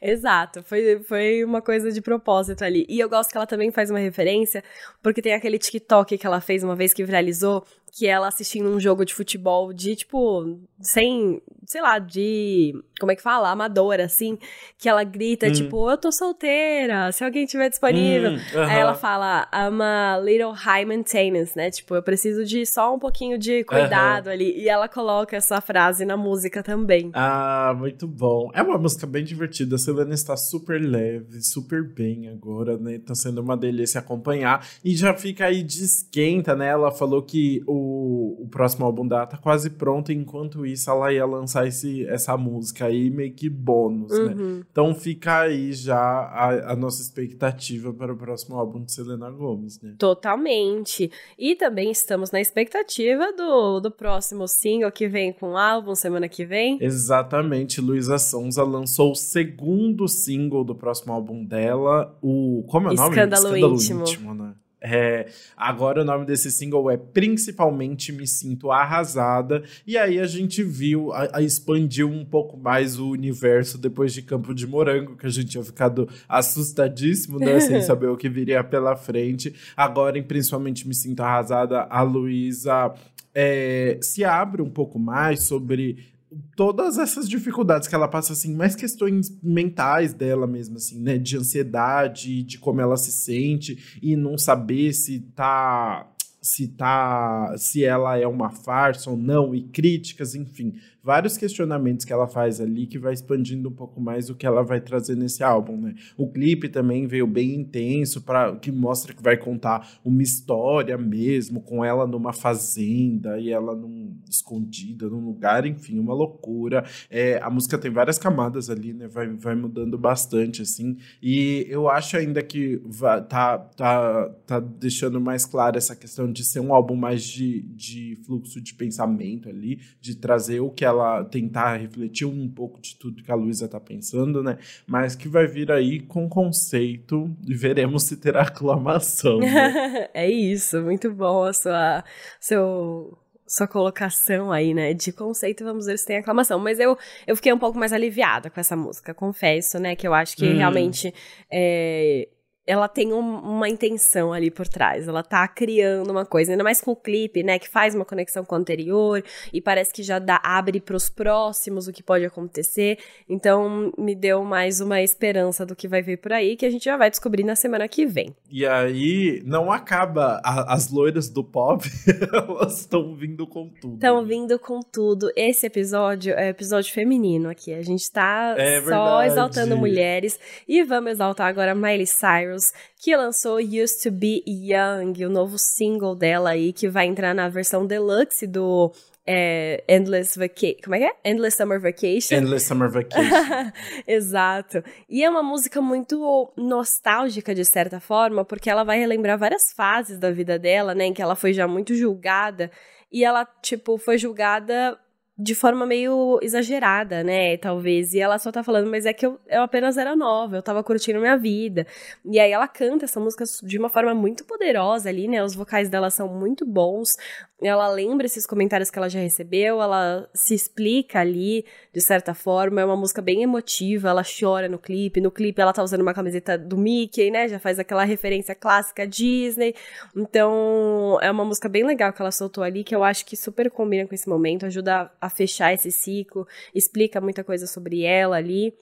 exato. Foi, foi uma coisa de propósito ali. E eu gosto que ela também faz uma referência, porque tem aquele TikTok que ela fez uma vez que viralizou, que ela assistindo um jogo de futebol de, tipo, sem, sei lá, de, como é que fala? Amadora, assim, que ela grita, Hum. tipo, eu tô solteira, se alguém tiver disponível. Hum, Aí aham. ela fala, I'm a little high maintenance, né? Tipo, eu preciso de só um pouquinho de cuidado ali. E ela coloca essa frase na música também. Ah, muito bom. É uma música bem divertida. A Selena está super leve, super bem agora, né? Tá sendo uma delícia acompanhar. E já fica aí de esquenta, né? Ela falou que o, o próximo álbum dela tá quase pronto. Enquanto isso, ela ia lançar esse, essa música aí, meio que bônus, né? Uhum. Então fica aí já a, a nossa expectativa para o próximo álbum de Selena Gomes, né? Totalmente. E também estamos na expectativa do, do próximo single que vem com o álbum semana que vem. Exatamente, Luísa Sonza lançou o segundo single do próximo álbum dela, o. Como é o nome? Escândalo Íntimo. né? É, agora o nome desse single é Principalmente Me Sinto Arrasada. E aí a gente viu, a, a expandiu um pouco mais o universo depois de Campo de Morango, que a gente tinha ficado assustadíssimo, né? sem saber o que viria pela frente. Agora, em Principalmente Me Sinto Arrasada, a Luísa é, se abre um pouco mais sobre todas essas dificuldades que ela passa, assim, mais questões mentais dela mesmo, assim, né? De ansiedade, de como ela se sente e não saber se tá. Se tá. Se ela é uma farsa ou não, e críticas, enfim. Vários questionamentos que ela faz ali que vai expandindo um pouco mais o que ela vai trazer nesse álbum, né? O clipe também veio bem intenso, para que mostra que vai contar uma história mesmo, com ela numa fazenda e ela num, escondida num lugar, enfim, uma loucura. É, a música tem várias camadas ali, né? Vai, vai mudando bastante, assim. E eu acho ainda que tá, tá, tá deixando mais clara essa questão de ser um álbum mais de, de fluxo de pensamento ali, de trazer o que ela tentar refletir um pouco de tudo que a Luísa tá pensando, né? Mas que vai vir aí com conceito e veremos se terá aclamação. Né? é isso, muito bom a sua seu sua colocação aí, né, de conceito, vamos ver se tem aclamação. Mas eu, eu fiquei um pouco mais aliviada com essa música, confesso, né, que eu acho que hum. realmente é, ela tem um, uma intenção ali por trás. Ela tá criando uma coisa, ainda mais com o clipe, né? Que faz uma conexão com o anterior e parece que já dá, abre pros próximos o que pode acontecer. Então, me deu mais uma esperança do que vai vir por aí, que a gente já vai descobrir na semana que vem. E aí, não acaba. A, as loiras do pop, elas estão vindo com tudo. Estão vindo com tudo. Esse episódio é episódio feminino aqui. A gente tá é só exaltando mulheres. E vamos exaltar agora Miley Cyrus que lançou Used to Be Young, o novo single dela aí, que vai entrar na versão deluxe do é, Endless Vacation. Como é que é? Endless Summer Vacation. Endless Summer Vacation. Exato. E é uma música muito nostálgica, de certa forma, porque ela vai relembrar várias fases da vida dela, né? Em que ela foi já muito julgada. E ela, tipo, foi julgada de forma meio exagerada, né? Talvez. E ela só tá falando, mas é que eu, eu apenas era nova, eu tava curtindo minha vida. E aí ela canta essa música de uma forma muito poderosa ali, né? Os vocais dela são muito bons. Ela lembra esses comentários que ela já recebeu, ela se explica ali, de certa forma. É uma música bem emotiva, ela chora no clipe. No clipe ela tá usando uma camiseta do Mickey, né? Já faz aquela referência clássica Disney. Então, é uma música bem legal que ela soltou ali, que eu acho que super combina com esse momento, ajuda a fechar esse ciclo, explica muita coisa sobre ela ali.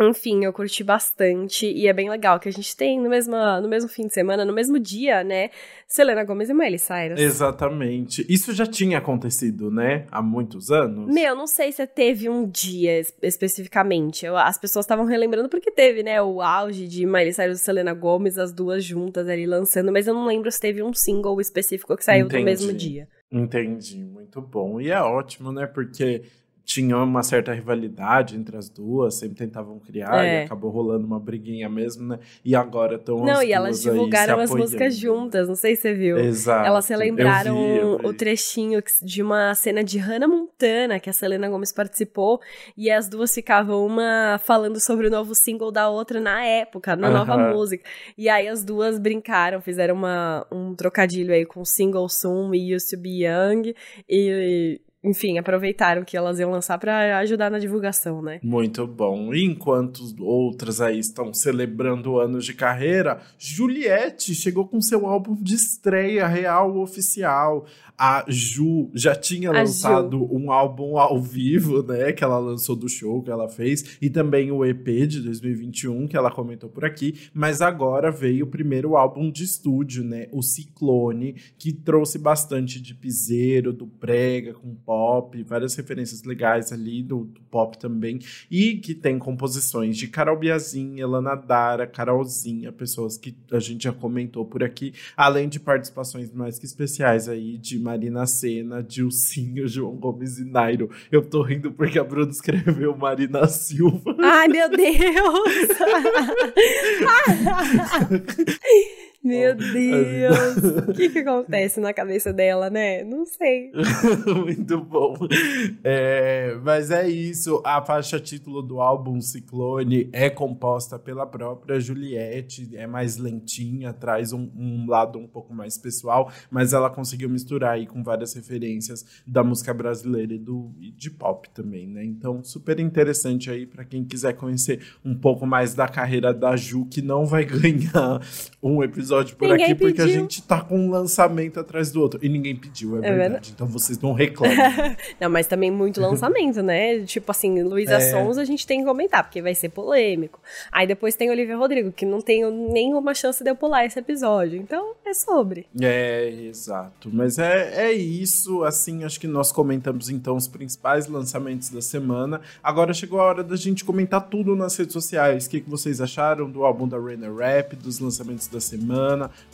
Enfim, eu curti bastante e é bem legal que a gente tem no mesmo, no mesmo fim de semana, no mesmo dia, né? Selena Gomez e Miley Cyrus. Exatamente. Isso já tinha acontecido, né? Há muitos anos. Meu, não sei se teve um dia especificamente. Eu, as pessoas estavam relembrando porque teve, né? O auge de Miley Cyrus e Selena Gomez, as duas juntas ali lançando, mas eu não lembro se teve um single específico que saiu Entendi. no mesmo dia. Entendi, muito bom. E é ótimo, né? Porque tinha uma certa rivalidade entre as duas, sempre tentavam criar é. e acabou rolando uma briguinha mesmo, né? E agora estão Não, e elas divulgaram as músicas juntas, não sei se você viu. Exato. Elas relembraram eu vi, eu vi. o trechinho de uma cena de Hannah Montana que a Selena Gomes participou e as duas ficavam uma falando sobre o novo single da outra na época, na uh -huh. nova música. E aí as duas brincaram, fizeram uma, um trocadilho aí com Single Soon e Used to Be Young e enfim, aproveitaram que elas iam lançar para ajudar na divulgação, né? Muito bom. E enquanto outras aí estão celebrando anos de carreira, Juliette chegou com seu álbum de estreia real oficial. A Ju já tinha a lançado Ju. um álbum ao vivo, né? Que ela lançou do show que ela fez, e também o EP de 2021, que ela comentou por aqui. Mas agora veio o primeiro álbum de estúdio, né? O Ciclone, que trouxe bastante de piseiro, do prega, com pop, várias referências legais ali do, do pop também. E que tem composições de Carol Biazinha, Lana Dara, Carolzinha, pessoas que a gente já comentou por aqui, além de participações mais que especiais aí de Marina Senna, Dilcinho, João Gomes e Nairo. Eu tô rindo porque a Bruna escreveu Marina Silva. Ai, meu Deus! Meu Deus! O que que acontece na cabeça dela, né? Não sei. Muito bom. É, mas é isso. A faixa título do álbum Ciclone é composta pela própria Juliette. É mais lentinha, traz um, um lado um pouco mais pessoal, mas ela conseguiu misturar aí com várias referências da música brasileira e, do, e de pop também, né? Então, super interessante aí para quem quiser conhecer um pouco mais da carreira da Ju, que não vai ganhar um episódio episódio por Ninguém aqui porque a pediu. gente tá com um lançamento atrás do outro. E ninguém pediu, é, verdade. verdade. Então vocês não reclamem. Não, mas também muito lançamento, né? Tipo assim, Luísa É. Sons a gente tem que comentar, porque vai ser polêmico. Aí depois tem Olivia Rodrigo, que não tenho nenhuma chance de eu pular esse episódio. Então é sobre. É, exato. Mas é, é isso. Assim, acho que nós comentamos então os principais lançamentos da semana. Agora chegou a hora da gente comentar tudo nas redes sociais. O que, que vocês acharam do álbum da Rainer Rap, dos lançamentos da semana?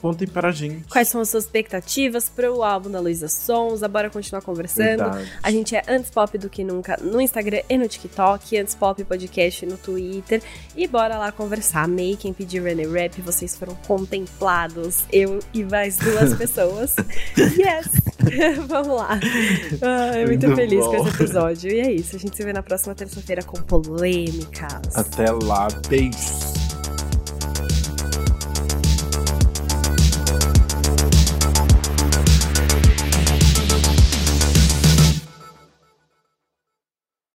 Contem pra gente. Quais são as suas expectativas pro álbum da Luísa Sons? Bora continuar conversando. Verdade. A gente é antes pop do que nunca no Instagram e no TikTok, antes pop podcast no Twitter. E bora lá conversar. Amei quem pediu René Rap, vocês foram contemplados. Eu e mais duas pessoas. yes! Vamos lá. Ai, muito, Muito feliz bom. com esse episódio. E é isso. A gente se vê na próxima terça-feira com polêmicas. Até lá. Beijos.